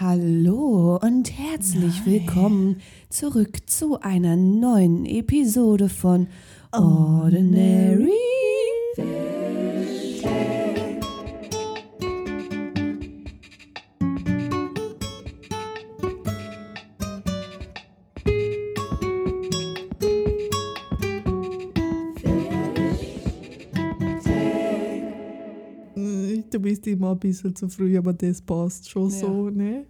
Hallo und herzlich willkommen zurück zu einer neuen Episode von Ordinary Du immer ein bisschen zu früh, aber das passt schon Ja. so, ne?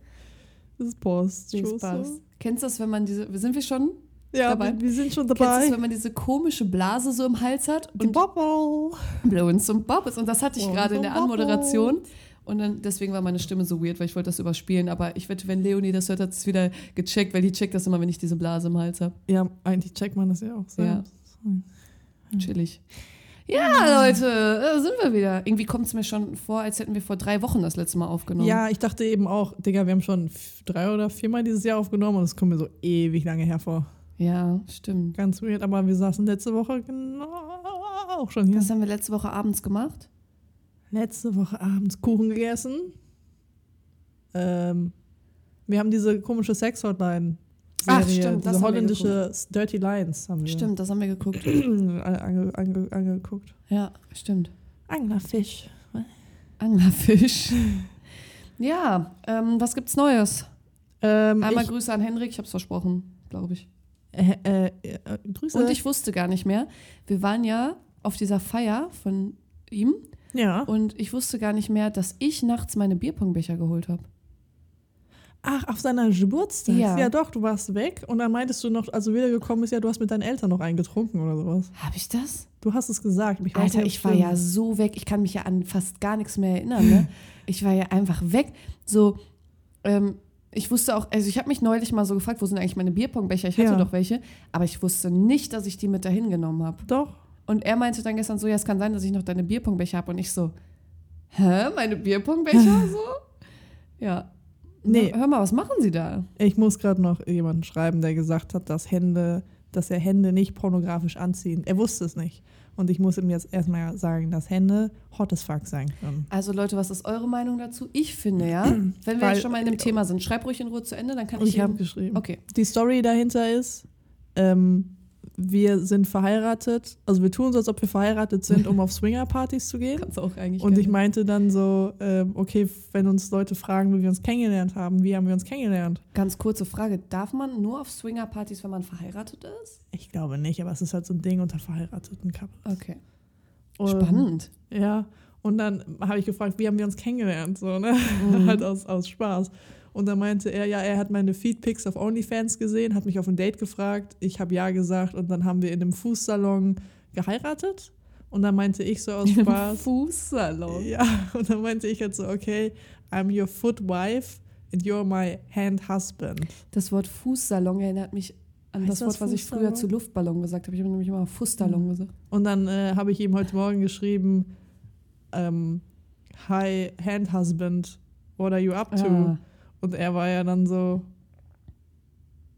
Das passt Das schon passt. so. Kennst du das, wenn man diese, sind wir schon Ja, dabei? wir, wir sind schon Kennst du dabei. das, wenn man diese komische Blase so im Hals hat Die und Bobble. Blowens und Bobbes und das hatte ich gerade in der Bobbes. Anmoderation und dann deswegen war meine Stimme so weird, weil ich wollte das überspielen, aber ich wette, wenn Leonie das hört, hat es wieder gecheckt, weil die checkt das immer, wenn ich diese Blase im Hals habe. Ja, eigentlich checkt man das ja auch selbst. Chillig. Ja, Leute, da sind wir wieder. Irgendwie kommt es mir schon vor, als hätten wir vor drei Wochen das letzte Mal aufgenommen. Ja, ich dachte eben auch, Digga, wir haben schon drei oder viermal dieses Jahr aufgenommen und es kommt mir so ewig lange hervor. Ja, stimmt. Ganz weird, aber wir saßen letzte Woche genau auch schon hier. Was haben wir letzte Woche abends gemacht? Letzte Woche abends Kuchen gegessen. Ähm, wir haben diese komische Sex-Hotline. Ach, Serie, stimmt, das diese haben wir holländische Dirty Lines haben wir Stimmt, das haben wir geguckt. ange, ange, angeguckt. Ja, stimmt. Anglerfisch. Anglerfisch. Ja, ähm, was gibt's Neues? Ähm, Einmal ich, Grüße an Henrik, ich hab's versprochen, glaube ich. äh, äh, äh, Grüße. Und ich wusste gar nicht mehr. Wir waren ja auf dieser Feier von ihm ja. und ich wusste gar nicht mehr, dass ich nachts meine Bierpongbecher geholt habe. Ach, auf seiner Geburtstag. Ja. Ja. doch, du warst weg und dann meintest du noch, als du wiedergekommen bist, ja, du hast mit deinen Eltern noch einen getrunken oder sowas. Habe ich das? Du hast es gesagt. Ich Alter, ich war ja so weg. Ich kann mich ja an fast gar nichts mehr erinnern. Ne? Ich war ja einfach weg. So, ähm, ich wusste auch, also ich habe mich neulich mal so gefragt, wo sind eigentlich meine Bierpongbecher? Ich hatte Ja. doch welche, aber ich wusste nicht, dass ich die mit dahin genommen habe. Doch. Und er meinte dann gestern so, ja, es kann sein, dass ich noch deine Bierpongbecher habe. Und ich so, hä, meine Bierpongbecher so? Ja. Nee. Hör mal, was machen Sie da? Ich muss gerade noch jemanden schreiben, der gesagt hat, dass Hände, dass er Hände nicht pornografisch anziehen. Er wusste es nicht. Und ich muss ihm jetzt erstmal sagen, dass Hände hot as fuck sein können. Also Leute, was ist eure Meinung dazu? Ich finde ja, wenn wir Weil- jetzt schon mal in dem Thema sind, schreib ruhig in Ruhe zu Ende, dann kann ich. Ich habe eben- geschrieben. Okay. Die Story dahinter ist, ähm, wir sind verheiratet, also wir tun so, als ob wir verheiratet sind, um auf Swinger-Partys zu gehen. Kannst auch eigentlich. Und ich meinte dann so, ähm, okay, wenn uns Leute fragen, wie wir uns kennengelernt haben, wie haben wir uns kennengelernt? Ganz kurze Frage: Darf man nur auf Swinger-Partys, wenn man verheiratet ist? Ich glaube nicht, aber es ist halt so ein Ding unter verheirateten Couples. Okay. Und- Spannend. Ja, und dann habe ich gefragt, wie haben wir uns kennengelernt? So, ne? Mhm. halt aus, aus Spaß. Und dann meinte er, ja, er hat meine Feedpics auf OnlyFans gesehen, hat mich auf ein Date gefragt. Ich habe ja gesagt und dann haben wir in einem Fußsalon geheiratet. Und dann meinte ich so aus Spaß. Fußsalon. ja, und dann meinte ich halt so, okay, I'm your foot wife and you're my hand husband. Das Wort Fußsalon erinnert mich an Heißt das das Wort, was ich früher zu Luftballon gesagt habe. Ich habe nämlich immer Fußsalon gesagt. Und dann äh, habe ich ihm heute Morgen geschrieben, ähm, hi, hand husband, what are you up to? Ah. Und er war ja dann so,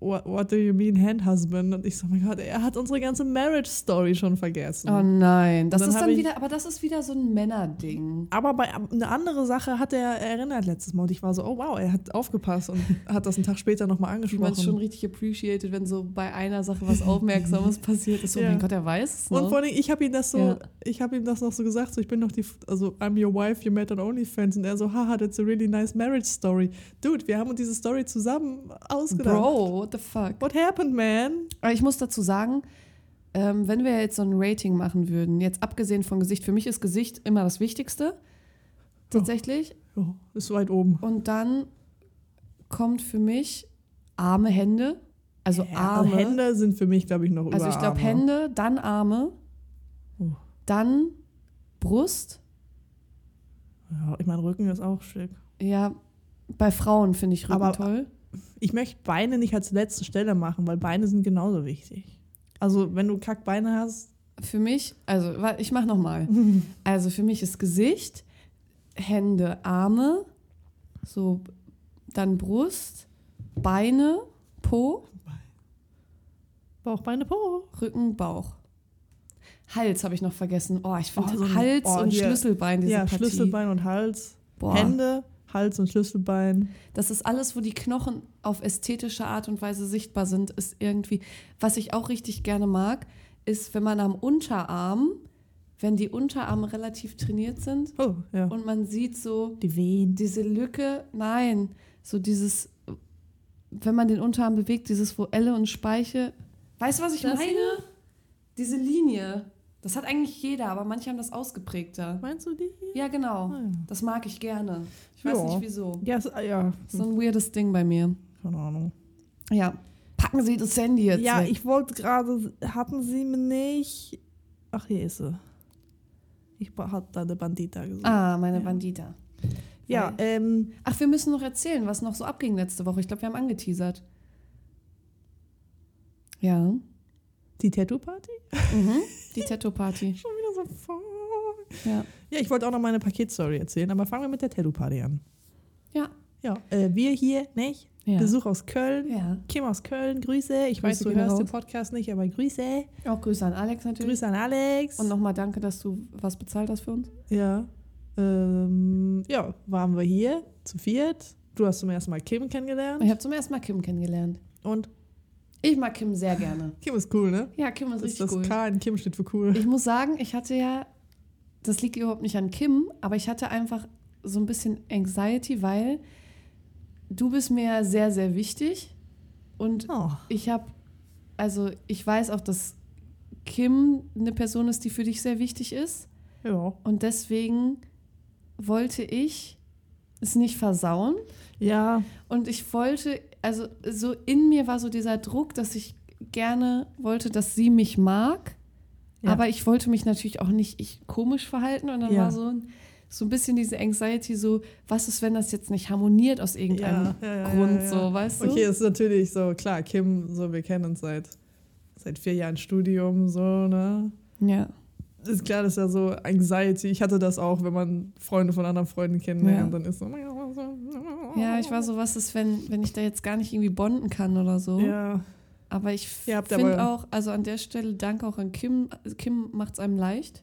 what, what do you mean hand husband? Und ich so, mein Gott, er hat unsere ganze Marriage Story schon vergessen. Oh nein, das dann ist dann wieder, aber das ist wieder so ein Männerding. Aber bei eine andere Sache hat er erinnert letztes Mal und ich war so, oh wow, er hat aufgepasst und hat das einen Tag später nochmal Wie man es schon angesprochen. richtig appreciated, wenn so bei einer Sache was Aufmerksames passiert ist. Oh Ja. mein Gott, er weiß es Und noch. vor allem, ich habe ihm das so, Ja. ich habe ihm das noch so gesagt, so ich bin doch die, also I'm your wife, you met on OnlyFans und er so, haha, that's a really nice marriage story. Dude, wir haben uns diese Story zusammen ausgedacht. Bro, what the fuck? What happened, man? Aber ich muss dazu sagen, ähm, wenn wir jetzt so ein Rating machen würden, jetzt abgesehen von Gesicht, für mich ist Gesicht immer das Wichtigste. Tatsächlich. Oh, ist weit oben. Und dann kommt für mich Arme, Hände. Also Ja, Arme. Hände sind für mich, glaube ich, noch also über ich glaube. Hände, dann Arme, Oh. dann Brust. Ja, ich meine, Rücken ist auch schick. Ja, bei Frauen finde ich Rücken Aber- toll. Ich möchte Beine nicht als letzte Stelle machen, weil Beine sind genauso wichtig. Also, wenn du Kackbeine hast, Für mich, also ich mach noch mal. Also für mich ist Gesicht, Hände, Arme, so dann Brust, Beine, Po, Bauch, Beine, Po. Rücken, Bauch. Hals habe ich noch vergessen. Oh, ich finde Oh, so Hals oh, und hier. Schlüsselbein diese ja, Partie. Schlüsselbein und Hals. Boah. Hände Hals und Schlüsselbein. Das ist alles, wo die Knochen auf ästhetische Art und Weise sichtbar sind, ist irgendwie, was ich auch richtig gerne mag, ist, wenn man am Unterarm, wenn die Unterarme relativ trainiert sind Oh, ja. und man sieht so die Wehen. diese Lücke, nein, so dieses, wenn man den Unterarm bewegt, dieses, wo Elle und Speiche, weißt du, was ich Das meine? Diese Linie. Das hat eigentlich jeder, aber manche haben das ausgeprägter. Meinst du die? Ja, genau. Ah, ja. Das mag ich gerne. Ich weiß Ja. nicht wieso. Ja, ist, ja. So ein weirdes Ding bei mir. keine Ahnung. Ja. Packen Sie das Handy jetzt Ja, weg. ich wollte gerade, hatten sie mir nicht. Ach, hier ist sie. Ich hatte da eine Bandita gesehen. Ah, meine Ja. Bandita. ja, ähm, Ach, wir müssen noch erzählen, was noch so abging letzte Woche. Ich glaube, wir haben angeteasert. Ja. Die Tattoo-Party? Mhm. Die Tattoo-Party. Schon wieder so voll. Ja. Ja, ich wollte auch noch meine Paketstory erzählen, aber fangen wir mit der Tattoo-Party an. Ja. Ja, äh, wir hier, nicht? Ja. Besuch aus Köln. Ja. Kim aus Köln, Grüße. Ich weiß, Grüße du gehen hörst raus. den Podcast nicht, aber Grüße. Auch Grüße an Alex natürlich. Grüße an Alex. Und nochmal danke, dass du was bezahlt hast für uns. Ja. Ähm, ja, waren wir hier zu viert. Du hast zum ersten Mal Kim kennengelernt. Ich habe zum ersten Mal Kim kennengelernt. Und Ich mag Kim sehr gerne. Kim ist cool, ne? Ja, Kim ist Das, richtig das cool. K in Kim steht für cool. Ich muss sagen, ich hatte ja, das liegt überhaupt nicht an Kim, aber ich hatte einfach so ein bisschen Anxiety, weil du bist mir sehr, sehr wichtig. Und Oh. ich habe, also ich weiß auch, dass Kim eine Person ist, die für dich sehr wichtig ist. Ja. Und deswegen wollte ich es nicht versauen. Ja, Und ich wollte, also so in mir war so dieser Druck, dass ich gerne wollte, dass sie mich mag. Ja. Aber ich wollte mich natürlich auch nicht ich, komisch verhalten. Und dann Ja. war so ein, so ein bisschen diese Anxiety, so, was ist, wenn das jetzt nicht harmoniert aus irgendeinem Ja, Grund, so, weißt du? okay, ist natürlich so, klar, Kim, so, wir kennen uns seit, seit vier Jahren Studium, so, ne? Ja. Ist klar, das ist ja so Anxiety. Ich hatte das auch, wenn man Freunde von anderen Freunden kennenlernt, Ja. dann ist so. ja, ich war so, was ist, wenn, wenn ich da jetzt gar nicht irgendwie bonden kann oder so. Ja, Aber ich finde auch, also an der Stelle danke auch an Kim. Kim macht es einem leicht.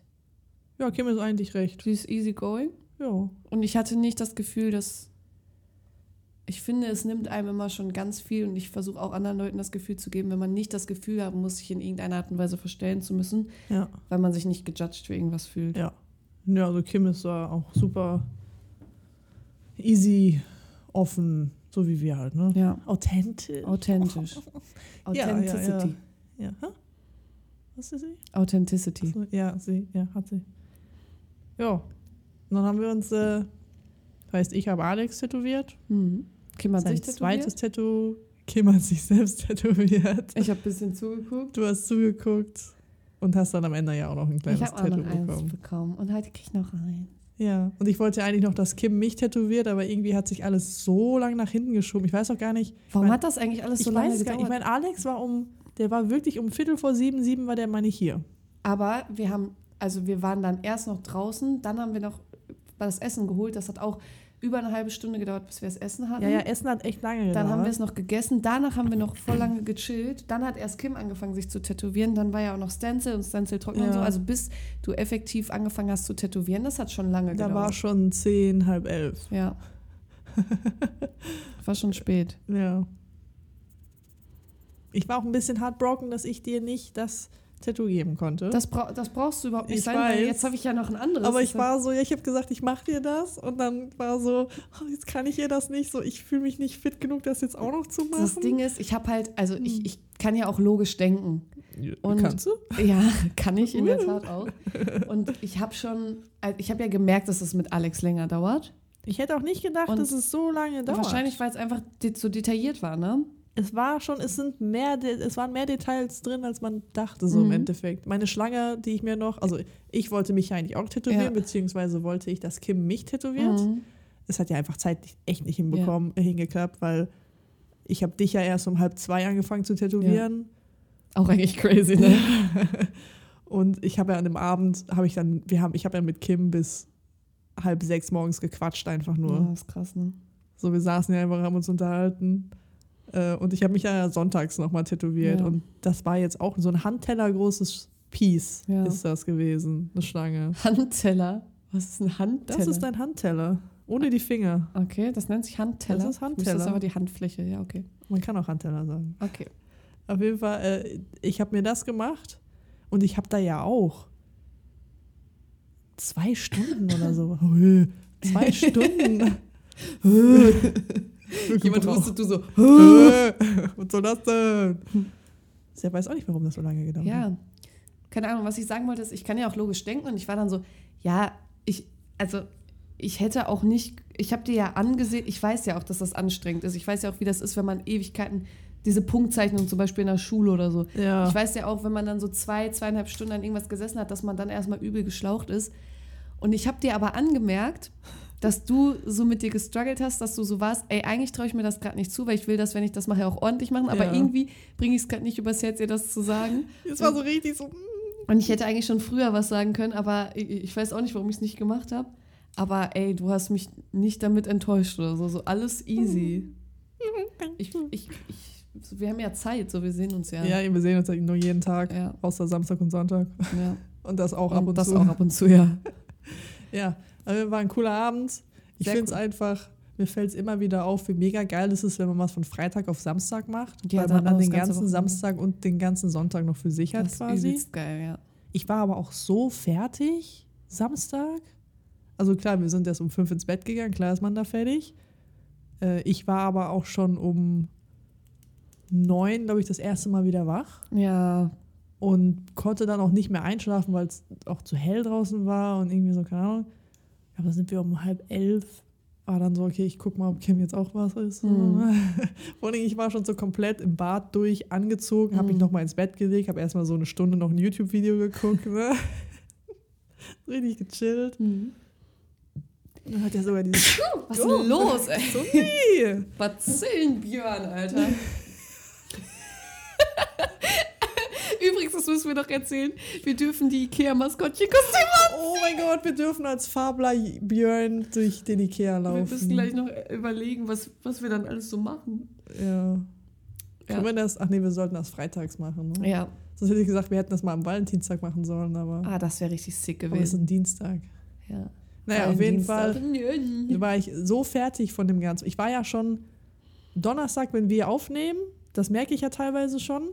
ja, Kim ist eigentlich recht. Sie ist easy going. Ja. Und ich hatte nicht das Gefühl, dass. Ich finde, es nimmt einem immer schon ganz viel und ich versuche auch anderen Leuten das Gefühl zu geben, wenn man nicht das Gefühl haben muss, sich in irgendeiner Art und Weise verstellen zu müssen, Ja. weil man sich nicht gejudged für irgendwas fühlt. Ja. Ja, also Kim ist da auch super easy, offen, so wie wir halt, ne? Ja, Authentisch. authentisch. Ja, ja, ja. Authenticity. Ja. Was ist sie? Authenticity. So, ja, sie, ja, hat sie. Ja. Und dann haben wir uns, äh, heißt, ich habe Alex tätowiert. Mhm. Kim hat Sein zweites Tattoo. Kim hat sich selbst tätowiert. Ich habe ein bisschen zugeguckt. Du hast zugeguckt und hast dann am Ende ja auch noch ein Ich kleines auch Tattoo noch eins bekommen. bekommen. Und heute krieg ich noch eins. Ja, und ich wollte ja eigentlich noch, dass Kim mich tätowiert, aber irgendwie hat sich alles so lange nach hinten geschoben. Ich weiß auch gar nicht. Warum mein- hat das eigentlich alles so ich lange nicht. Ich gedauert? meine, Alex war um, der war wirklich um Viertel vor sieben, sieben war der mal nicht hier. Aber wir haben, also wir waren dann erst noch draußen, dann haben wir noch das Essen geholt. Das hat auch über eine halbe Stunde gedauert, bis wir das Essen hatten. Ja, ja, Essen hat echt lange Dann haben wir es gedauert. noch gegessen, danach haben wir noch voll lange gechillt. Dann hat erst Kim angefangen, sich zu tätowieren. Dann war ja auch noch Stencil und Stencil trocknen und Ja. so. Also bis du effektiv angefangen hast zu tätowieren, das hat schon lange Da war gedauert. schon zehn, halb elf. ja. war schon spät. Ja. Ich war auch ein bisschen heartbroken, dass ich dir nicht das Tattoo geben konnte. Das, bra das brauchst du überhaupt nicht Ich sein, weil weiß. jetzt habe ich ja noch ein anderes. aber ich Das- war so, ja, ich habe gesagt, ich mache dir das. Und dann war so, oh, jetzt kann ich ihr das nicht. So, ich fühle mich nicht fit genug, das jetzt auch noch zu machen. Das Ding ist, ich habe halt, also Hm. ich, ich kann ja auch logisch denken. und- Kannst du? Ja, kann ich in der Tat auch. Und ich habe schon, ich habe ja gemerkt, dass es mit Alex länger dauert. Ich hätte auch nicht gedacht, Und dass es so lange dauert. Wahrscheinlich, weil es einfach so detailliert war, ne? Es war schon, es sind mehr, es waren mehr Details drin, als man dachte, so im Mhm. Endeffekt. Meine Schlange, die ich mir noch, also ich wollte mich ja eigentlich auch tätowieren, Ja. beziehungsweise wollte ich, dass Kim mich tätowiert. Mhm. Es hat ja einfach zeitlich echt nicht hinbekommen, hingeklappt, weil ich habe dich ja erst um halb zwei angefangen zu tätowieren. Auch eigentlich crazy, ne? Und ich habe ja an dem Abend, habe ich dann, wir haben, ich habe ja mit Kim bis halb sechs morgens gequatscht, einfach nur. Ja, ist krass, ne? So, wir saßen ja einfach, haben uns unterhalten. Äh, und ich habe mich ja sonntags nochmal tätowiert. Ja. Und das war jetzt auch so ein Handteller großes Piece, Ja. ist das gewesen, eine Schlange. Handteller. Was ist ein Handteller? Das ist ein Handteller. Ohne die Finger. Okay, das nennt sich Handteller. Das ist Handteller. Das ist aber die Handfläche, ja, okay. Man kann auch Handteller sagen. Okay. Auf jeden Fall, äh, ich habe mir das gemacht und ich habe da ja auch zwei Stunden oder so. zwei Stunden. Jemand hustet, du so. Was soll das denn? Der weiß auch nicht, warum das so lange gedauert hat. Ja. Keine Ahnung, was ich sagen wollte, ist, ich kann ja auch logisch denken und ich war dann so, ja, ich, also ich hätte auch nicht, ich habe dir ja angesehen, ich weiß ja auch, dass das anstrengend ist. Ich weiß ja auch, wie das ist, wenn man Ewigkeiten, diese Punktzeichnung zum Beispiel in der Schule oder so. Ja. Ich weiß ja auch, wenn man dann so zwei, zweieinhalb Stunden an irgendwas gesessen hat, dass man dann erstmal übel geschlaucht ist. Und ich habe dir aber angemerkt, dass du so mit dir gestruggelt hast, dass du so warst, ey, eigentlich traue ich mir das gerade nicht zu, weil ich will das, wenn ich das mache, auch ordentlich machen, aber Ja. irgendwie bringe ich es gerade nicht übers Herz, dir das zu sagen. Es war so richtig so. mm. Und ich hätte eigentlich schon früher was sagen können, aber ich, ich weiß auch nicht, warum ich es nicht gemacht habe. Aber ey, du hast mich nicht damit enttäuscht oder so. So alles easy. Ich, ich, ich, so, wir haben ja Zeit, so wir sehen uns ja. Ja, wir sehen uns ja nur jeden Tag, Ja, außer Samstag und Sonntag. ja. Und das auch ab Und und das zu. auch ab und zu, ja. Ja, also war ein cooler Abend. Ich finde es cool. einfach, mir fällt es immer wieder auf, wie mega geil es ist, wenn man was von Freitag auf Samstag macht. Ja, weil dann man dann den ganze ganzen. Samstag und den ganzen Sonntag noch für sich hat Das ist quasi. übelst geil, ja. Ich war aber auch so fertig Samstag. Also klar, wir sind erst um fünf ins Bett gegangen, klar ist man da fertig. Äh, ich war aber auch schon um neun, glaube ich, das erste Mal wieder wach Ja, und konnte dann auch nicht mehr einschlafen, weil es auch zu hell draußen war und irgendwie so, keine Ahnung. Aber sind wir um halb elf, war dann so, okay, ich guck mal, ob Kim jetzt auch was ist. Mhm. Vor allem, ich war schon so komplett im Bad durch, angezogen, habe mich Mhm. nochmal ins Bett gelegt, habe erstmal so eine Stunde noch ein YouTube-Video geguckt. Ne? Richtig gechillt. Mhm. Dann hat er sogar dieses Was ist Oh. denn los, ey? so nee. Bazillen Björn, Alter. Übrigens, das müssen wir doch erzählen. Wir dürfen die Ikea-Maskottchen-Kostüme Oh mein Gott, wir dürfen als Fabler Björn durch den Ikea Wir laufen. müssen gleich noch überlegen, was, was wir dann alles so machen. Ja. Ja. Können wir das? Ach nee, wir sollten das freitags machen. Ne? Ja. Sonst hätte ich gesagt, wir hätten das mal am Valentinstag machen sollen, aber, Ah, das wäre richtig sick aber es ist gewesen. ein Dienstag. Ja. Naja, auf jeden Fall Fall. war ich so fertig von dem Ganzen. Ich war ja schon Donnerstag, wenn wir aufnehmen, das merke ich ja teilweise schon.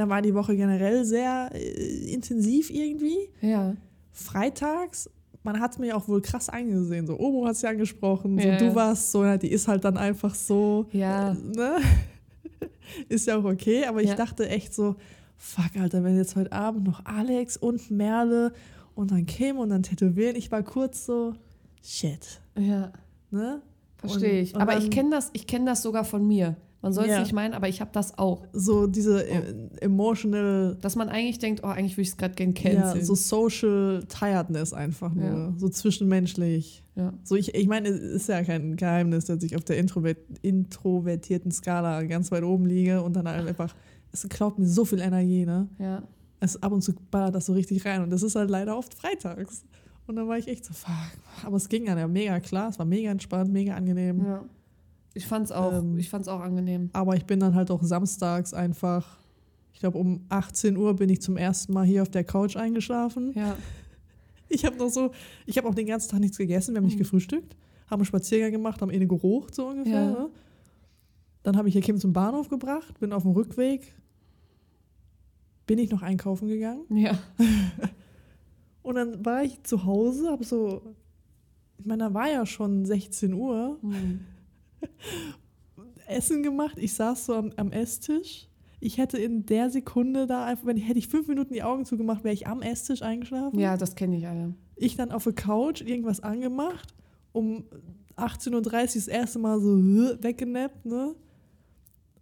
Da war die Woche generell sehr äh, intensiv irgendwie. Ja. Freitags, man hat es mir auch wohl krass eingesehen. So, Omo hat es ja angesprochen, so, Ja. du warst so, die ist halt dann einfach so. Ja. Ne? ist ja auch okay, aber ich dachte echt so, fuck, Alter, wenn jetzt heute Abend noch Alex und Merle und dann Kim und dann tätowieren, ich war kurz so, shit. Ja. Ne? Verstehe Und- ich. und Aber dann- ich kenne das, ich kenn das sogar von mir. Man soll es Ja. nicht meinen, aber ich habe das auch. So diese Oh. äh, emotional, Dass man eigentlich denkt, oh, eigentlich würde ich es gerade gern ja, canceln. so social tiredness einfach nur, Ja. so zwischenmenschlich. Ja. So ich, ich meine, es ist ja kein Geheimnis, dass ich auf der Introvert, introvertierten Skala ganz weit oben liege und dann halt einfach, es klaut mir so viel Energie, ne? ja. Es ab und zu ballert das so richtig rein und das ist halt leider oft freitags. Und dann war ich echt so, fuck. Aber es ging dann ja mega klar, es war mega entspannt, mega angenehm. ja. Ich fand's auch, Ähm. ich fand's auch angenehm. Aber ich bin dann halt auch samstags einfach, ich glaube um 18 Uhr bin ich zum ersten Mal hier auf der Couch eingeschlafen. Ja. Ich habe noch so, ich habe auch den ganzen Tag nichts gegessen, wir haben nicht Mhm. gefrühstückt, haben einen Spaziergang gemacht, haben eh gerucht so ungefähr. Ja. Ne? Dann habe ich hier Kim zum Bahnhof gebracht, bin auf dem Rückweg, bin ich noch einkaufen gegangen Ja. und dann war ich zu Hause, habe so, ich meine, da war ja schon 16 Uhr, Hm. Essen gemacht, ich saß so am, am Esstisch. Ich hätte in der Sekunde da einfach, wenn ich, hätte ich fünf Minuten die Augen zugemacht, wäre ich am Esstisch eingeschlafen. ja, das kenne ich alle. Ich dann auf der Couch irgendwas angemacht, um 18.30 Uhr das erste Mal so äh, weggenappt, ne?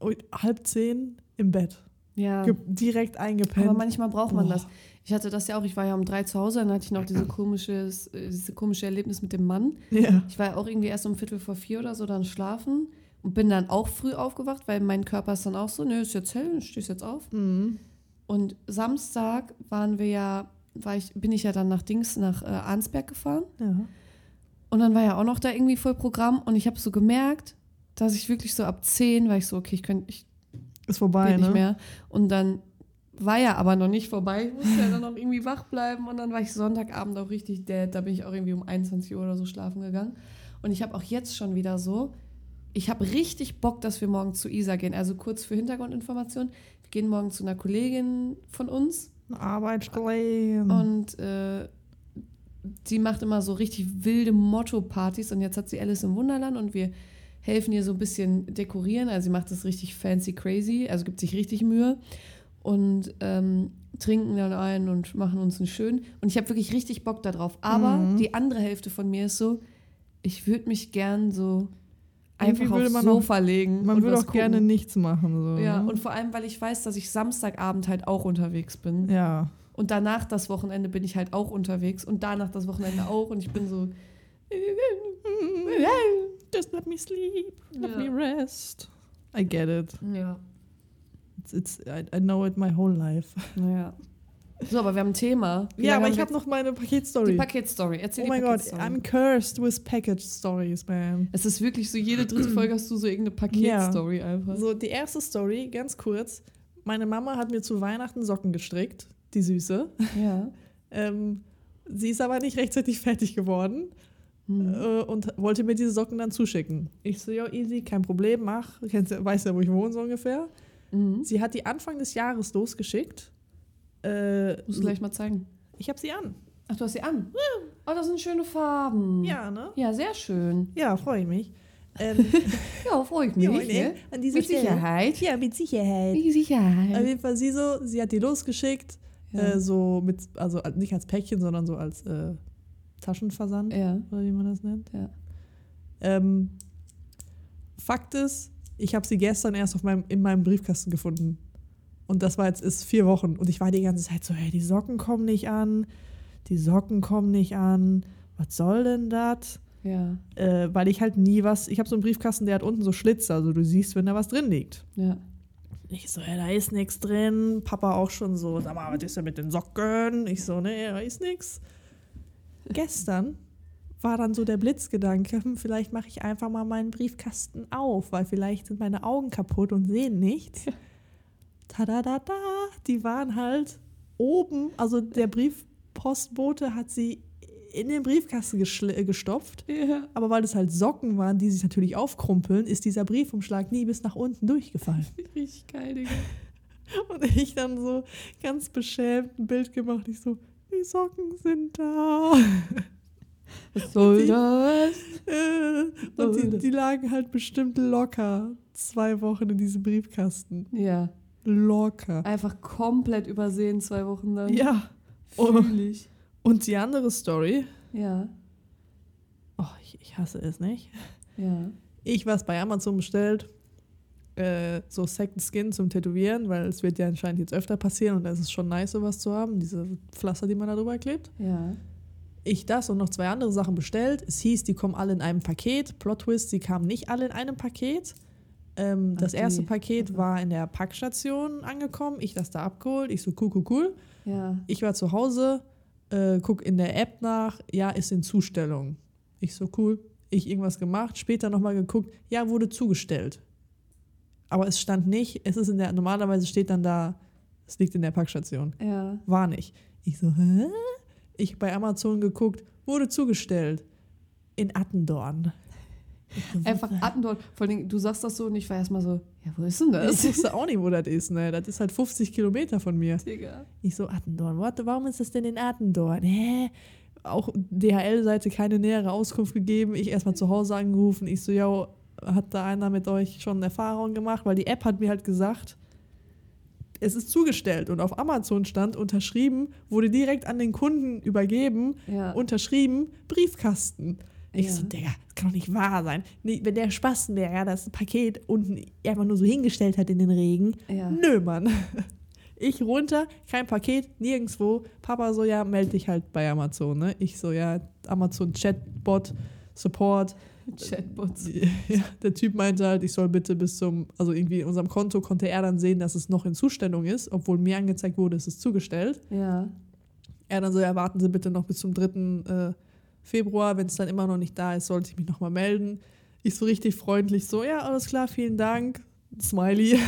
Und halb zehn im Bett. Ja. Direkt eingepennt. Aber manchmal braucht man Boah. das. Ich hatte das ja auch, ich war ja um drei zu Hause, dann hatte ich noch diese komisches, äh, diese komische Erlebnis mit dem Mann. ja. Ich war ja auch irgendwie erst um Viertel vor vier oder so dann schlafen und bin dann auch früh aufgewacht, weil mein Körper ist dann auch so, nö, ist jetzt hell, stehst jetzt auf. Mhm. Und Samstag waren wir ja, war ich, bin ich ja dann nach Dings, nach äh, Arnsberg gefahren. ja. Und dann war ja auch noch da irgendwie voll Programm und ich habe so gemerkt, dass ich wirklich so ab 10 war ich so, okay, ich könnte, ich Ist vorbei, geht nicht ne? mehr. Und dann war ja aber noch nicht vorbei. Ich musste ja dann noch irgendwie wach bleiben und dann war ich Sonntagabend auch richtig dead. Da bin ich auch irgendwie um 21 Uhr oder so schlafen gegangen. Und ich habe auch jetzt schon wieder so, ich habe richtig Bock, dass wir morgen zu Isa gehen. Also kurz für Hintergrundinformation. Wir gehen morgen zu einer Kollegin von uns Arbeitskollegin. und äh, sie macht immer so richtig wilde Motto-Partys und jetzt hat sie Alice im Wunderland und wir helfen ihr so ein bisschen dekorieren. Also sie macht das richtig fancy crazy, also gibt sich richtig Mühe und ähm, trinken dann ein und machen uns einen schön. Und ich habe wirklich richtig Bock darauf. Aber Mhm. die andere Hälfte von mir ist so, ich würde mich gern so einfach aufs man auch- Sofa legen. Man würde auch gerne gucken. nichts machen. So, Ja, ne? und vor allem, weil ich weiß, dass ich Samstagabend halt auch unterwegs bin. ja. Und danach das Wochenende bin ich halt auch unterwegs und danach das Wochenende auch und ich bin so. Just let me sleep. Let Ja. me rest. I get it. Ja, It's, it's, I, I know it my whole life. naja. So, aber wir haben ein Thema. Wie ja, aber ich habe noch meine Paketstory. die Paketstory. Erzähl oh mein Gott. I'm cursed with package stories, man. Es ist wirklich so, jede dritte Folge hast du so irgendeine Paketstory einfach. So, die erste Story, ganz kurz. Meine Mama hat mir zu Weihnachten Socken gestrickt, die Süße. Ja. Ähm, sie ist aber nicht rechtzeitig fertig geworden Hm. äh, und wollte mir diese Socken dann zuschicken. Ich so, ja, easy, kein Problem, mach. Du kennst, ja- weißt ja, wo ich wohne so ungefähr. Mhm. Sie hat die Anfang des Jahres losgeschickt. Äh, Musst du gleich mal zeigen. ich habe sie an. Ach, du hast sie an. Oh, das sind schöne Farben. Ja, ne? Ja, sehr schön. Ja, freue ich mich. Ähm, Ja, freue ich mich. ja, ne? An dieser Mit Stelle. Sicherheit. Ja, mit Sicherheit. Mit Auf Sicherheit. jeden Fall sie so, sie hat die losgeschickt, Ja. äh, so mit, also nicht als Päckchen, sondern so als äh, Taschenversand, Ja, oder wie man das nennt. ja. Ähm, Fakt ist, ich habe sie gestern erst auf meinem, in meinem Briefkasten gefunden. Und das war jetzt ist vier Wochen. Und ich war die ganze Zeit so, hey, die Socken kommen nicht an, die Socken kommen nicht an, was soll denn das? Ja, Äh, weil ich halt nie was, ich habe so einen Briefkasten, der hat unten so Schlitze, also du siehst, wenn da was drin liegt. ja. Ich so, ja, da ist nichts drin. Papa auch schon so, sag mal, was ist denn mit den Socken? Ich so, nee, da ist nichts. Gestern war dann so der Blitzgedanke, hm, vielleicht mache ich einfach mal meinen Briefkasten auf, weil vielleicht sind meine Augen kaputt und sehen nichts. Tadadada, die waren halt oben, also der Briefpostbote hat sie in den Briefkasten äh, gestopft. Ja. Aber weil es halt Socken waren, die sich natürlich aufkrumpeln, ist dieser Briefumschlag nie bis nach unten durchgefallen. Richtig geil, Digga. Und ich dann so ganz beschämt ein Bild gemacht. Ich so, die Socken sind da. Was soll die- das? Äh, Und die, die lagen halt bestimmt locker zwei Wochen in diesem Briefkasten. Ja, Locker. einfach komplett übersehen, zwei Wochen lang. Ja. Oh. Fühl ich. Und die andere Story, Ja, oh, ich, ich hasse es nicht. ja. Ich was bei Amazon bestellt, äh, so Second Skin zum Tätowieren, weil es wird ja anscheinend jetzt öfter passieren und da ist es schon nice, sowas zu haben, diese Pflaster, die man da drüber klebt. Ja. Ich das und noch zwei andere Sachen bestellt. Es hieß, die kommen alle in einem Paket. Plot Twist, sie kamen nicht alle in einem Paket. Ähm, das erste die. Paket Okay. war in der Packstation angekommen. Ich das da abgeholt. Ich so, cool, cool, cool. Ja. Ich war zu Hause, äh, guck in der App nach, ja, ist in Zustellung. Ich so, cool. Ich irgendwas gemacht, später nochmal geguckt, ja, wurde zugestellt. Aber es stand nicht, es ist in der, normalerweise steht dann da, es liegt in der Packstation. Ja. War nicht. Ich so, hä? Ich bei Amazon geguckt, wurde zugestellt. In Attendorn. Einfach? Attendorn. Vor allem, du sagst das so und ich war erstmal so, ja, wo ist denn das? Ich wusste auch nicht, wo das ist, ne? Das ist halt 50 Kilometer von mir. Digga. Ich so, Attendorn, what, warum ist das denn in Attendorn? Hä? Auch DHL-Seite keine nähere Auskunft gegeben. Ich erstmal zu Hause angerufen. Ich so, ja, hat da einer mit euch schon Erfahrung gemacht? Weil die App hat mir halt gesagt, es ist zugestellt und auf Amazon stand unterschrieben, wurde direkt an den Kunden übergeben, Ja. unterschrieben, Briefkasten. Ich Ja. so, Digga, das kann doch nicht wahr sein. Nee, wenn der Spasten wäre, ja, das Paket unten einfach nur so hingestellt hat in den Regen. Ja. Nö, Mann. Ich runter, kein Paket, nirgendwo. Papa so, ja, melde dich halt bei Amazon, ne? Ich so, ja, Amazon Chatbot, Support. Chatbots. Ja, der Typ meinte halt, ich soll bitte bis zum, also irgendwie in unserem Konto konnte er dann sehen, dass es noch in Zustellung ist, obwohl mir angezeigt wurde, es ist zugestellt. Ja. Er dann so, ja, warten Sie bitte noch bis zum 3. Äh, Februar, wenn es dann immer noch nicht da ist, sollte ich mich nochmal melden. Ich so richtig freundlich, so, ja, alles klar, vielen Dank. Smiley.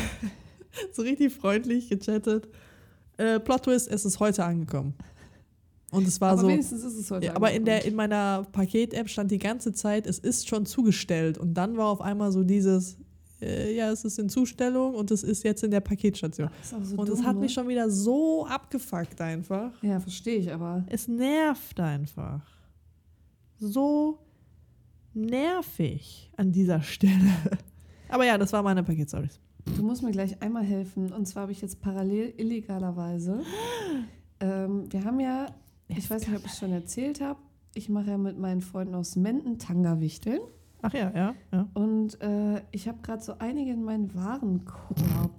so richtig freundlich gechattet. Äh, Plot Twist, es ist heute angekommen. Und es war aber so. wenigstens ist es heute. Ja, aber in, der, in meiner Paket-App stand die ganze Zeit, es ist schon zugestellt. Und dann war auf einmal so dieses, äh, ja, es ist in Zustellung und es ist jetzt in der Paketstation. Auch so und es hat ne? mich schon wieder so abgefuckt einfach. Ja, verstehe ich, aber. Es nervt einfach. So nervig an dieser Stelle. Aber ja, das war meine Paketstories. Du musst mir gleich einmal helfen. Und zwar habe ich jetzt parallel illegalerweise. Ähm, wir haben ja, ich weiß nicht, ob ich es schon erzählt habe, ich mache ja mit meinen Freunden aus Menden Tanga-Wichteln. Ach ja, ja, ja. Und äh, ich habe gerade so einige in meinen Warenkorb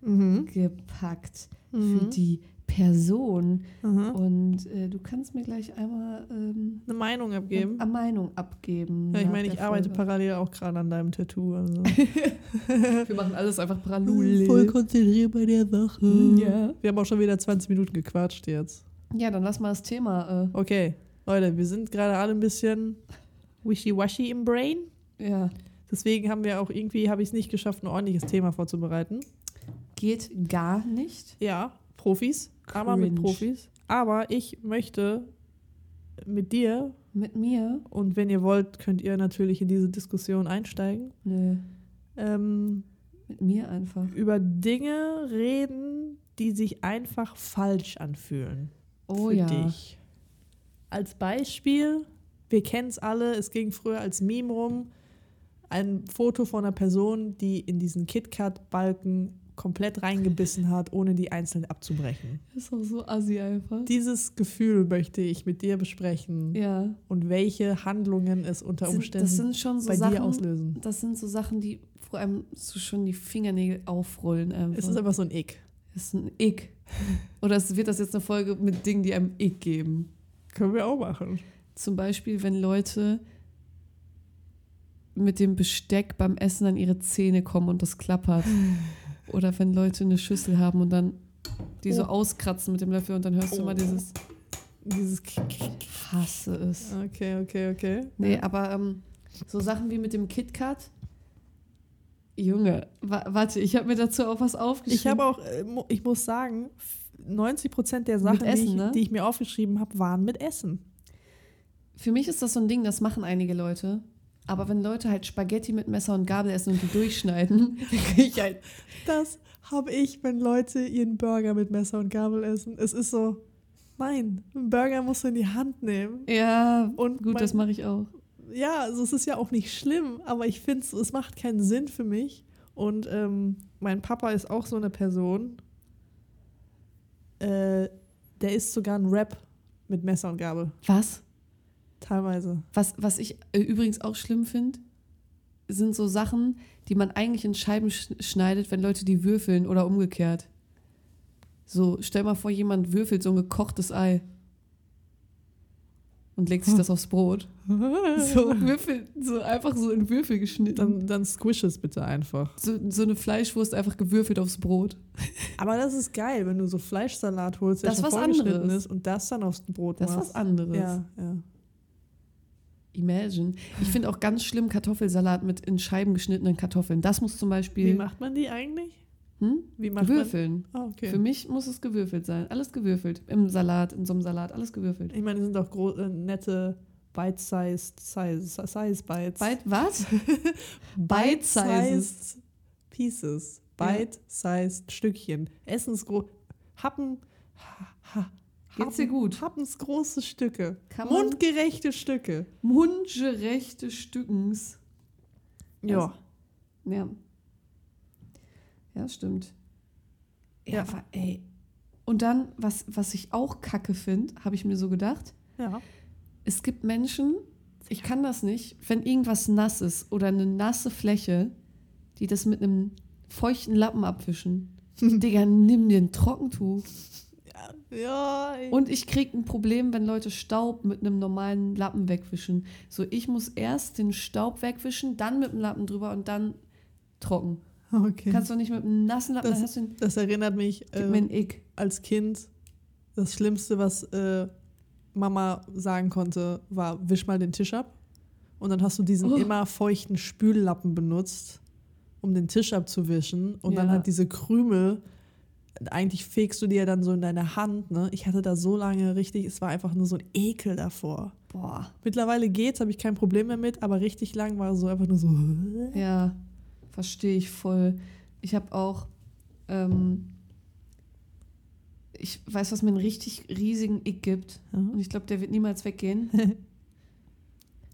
Mhm. gepackt für Mhm. die Person. Mhm. Und äh, du kannst mir gleich einmal ähm, Eine Meinung abgeben. eine Meinung abgeben. Ja, ich meine, ich arbeite parallel auch gerade an deinem Tattoo. Also. Wir machen alles einfach parallel. Voll konzentriert bei der Sache. Ja. Wir haben auch schon wieder 20 Minuten gequatscht jetzt. Ja, dann lass mal das Thema. Äh, Okay, Leute, wir sind gerade alle ein bisschen wishy-washy im Brain. ja. Deswegen haben wir auch irgendwie, habe ich es nicht geschafft, ein ordentliches Thema vorzubereiten. Geht gar nicht. Ja, Profis, aber mit Cringe. Profis. Aber ich möchte mit dir, Mit mir? und wenn ihr wollt, könnt ihr natürlich in diese Diskussion einsteigen, Nö. ähm, Mit mir einfach. über Dinge reden, die sich einfach falsch anfühlen. Oh für ja. dich. Als Beispiel, wir kennen es alle, es ging früher als Meme rum, ein Foto von einer Person, die in diesen KitKat-Balken komplett reingebissen hat, ohne die einzeln abzubrechen. Ist auch so assi einfach. Dieses Gefühl möchte ich mit dir besprechen ja. und welche Handlungen es unter Sind, Umständen das sind schon so bei Sachen. dir auslösen. Das sind so Sachen, die vor allem so schon die Fingernägel aufrollen. Einfach. Es ist einfach so ein Ick. Das ist ein Ick. Oder wird das jetzt eine Folge mit Dingen, die einem Ick geben. Können wir auch machen. Zum Beispiel, wenn Leute mit dem Besteck beim Essen an ihre Zähne kommen und das klappert. Oder wenn Leute eine Schüssel haben und dann die so Oh. auskratzen mit dem Löffel und dann hörst du Oh. immer dieses Dieses Ich hasse es. Okay, okay, okay. Nee, aber ähm, so Sachen wie mit dem KitKat. Junge, wa warte, ich habe mir dazu auch was aufgeschrieben. Ich habe auch, äh, ich muss sagen, 90 Prozent der Sachen, Essen, die, ich, ne? die ich mir aufgeschrieben habe, waren mit Essen. Für mich ist das so ein Ding, das machen einige Leute. Aber wenn Leute halt Spaghetti mit Messer und Gabel essen und die durchschneiden, dann krieg ich halt. Das habe ich, wenn Leute ihren Burger mit Messer und Gabel essen. Es ist so, nein, einen Burger musst du in die Hand nehmen. Ja, Und gut, mein- das mache ich auch. Ja, also es ist ja auch nicht schlimm, aber ich finde es, es macht keinen Sinn für mich. Und ähm, mein Papa ist auch so eine Person, äh, der isst sogar einen Rap mit Messer und Gabel. Was? Teilweise. Was, was ich äh, übrigens auch schlimm finde, sind so Sachen, die man eigentlich in Scheiben sch schneidet, wenn Leute die würfeln oder umgekehrt. So, stell mal vor, jemand würfelt so ein gekochtes Ei und legt sich das aufs Brot. So Würfel, so einfach so in Würfel geschnitten. Dann, dann squish es bitte einfach. so, so eine Fleischwurst einfach gewürfelt aufs Brot. Aber das ist geil, wenn du so Fleischsalat holst, der Das schon was vorgeschnitten anderes. ist und das dann aufs Brot Das ist machst. was anderes. Ja, ja. Imagine. Ich finde auch ganz schlimm Kartoffelsalat mit in Scheiben geschnittenen Kartoffeln. Das muss zum Wie Beispiel macht man die eigentlich? Hm? Wie macht gewürfeln. man? Ah, okay. Für mich muss es gewürfelt sein. Alles gewürfelt. Im Salat, in so einem Salat, alles gewürfelt. Ich meine, die sind doch gro äh, nette Bite-sized Size, Size Bites. Bite, was? Bite-sized Pieces. Ja. Bite-sized Stückchen. Essensgro Happen. Ha, ha, Geht's dir gut? Happensgroße Stücke. Mundgerechte Stücke. Mundgerechte Stückens. Ja. Ja. Ja, stimmt. Ja, Ja. aber, ey. Und dann, was, was ich auch kacke finde, habe ich mir so gedacht, Ja. es gibt Menschen, ich kann das nicht, wenn irgendwas nass ist oder eine nasse Fläche, die das mit einem feuchten Lappen abwischen. Digga, nimm dir ein Trockentuch. Ja. ey. Und ich krieg ein Problem, wenn Leute Staub mit einem normalen Lappen wegwischen. So, ich muss erst den Staub wegwischen, dann mit dem Lappen drüber und dann trocken. okay. Kannst du nicht mit einem nassen Lappen, dann hast du den, das erinnert mich äh, als Kind. Das Schlimmste, was äh, Mama sagen konnte, war: Wisch mal den Tisch ab. Und dann hast du diesen Oh. immer feuchten Spüllappen benutzt, um den Tisch abzuwischen. Und dann Ja. hat diese Krümel eigentlich fegst du dir dann so in deine Hand, ne? Ich hatte da so lange richtig, es war einfach nur so ein Ekel davor. Boah. Mittlerweile geht's, habe ich kein Problem mehr mit, aber richtig lang war es so einfach nur so. Ja, verstehe ich voll. Ich habe auch, ähm, ich weiß, was mir einen richtig riesigen Ick gibt. Mhm. Und ich glaube, der wird niemals weggehen.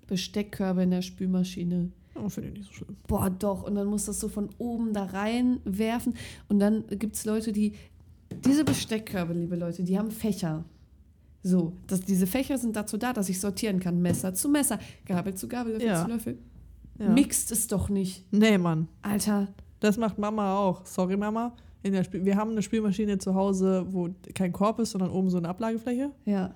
Besteckkörbe in der Spülmaschine. Oh, finde ich nicht so schlimm. Boah, doch. Und dann muss das so von oben da reinwerfen. Und dann gibt es Leute, die. Diese Besteckkörbe, liebe Leute, die haben Fächer. So, dass diese Fächer sind dazu da, dass ich sortieren kann. Messer zu Messer, Gabel zu Gabel, Löffel Ja. zu Löffel. Ja. Mixt es doch nicht. Nee, Mann. Alter, Das macht Mama auch. Sorry, Mama. In der Spiel wir haben eine Spielmaschine zu Hause, wo kein Korb ist, sondern oben so eine Ablagefläche. ja.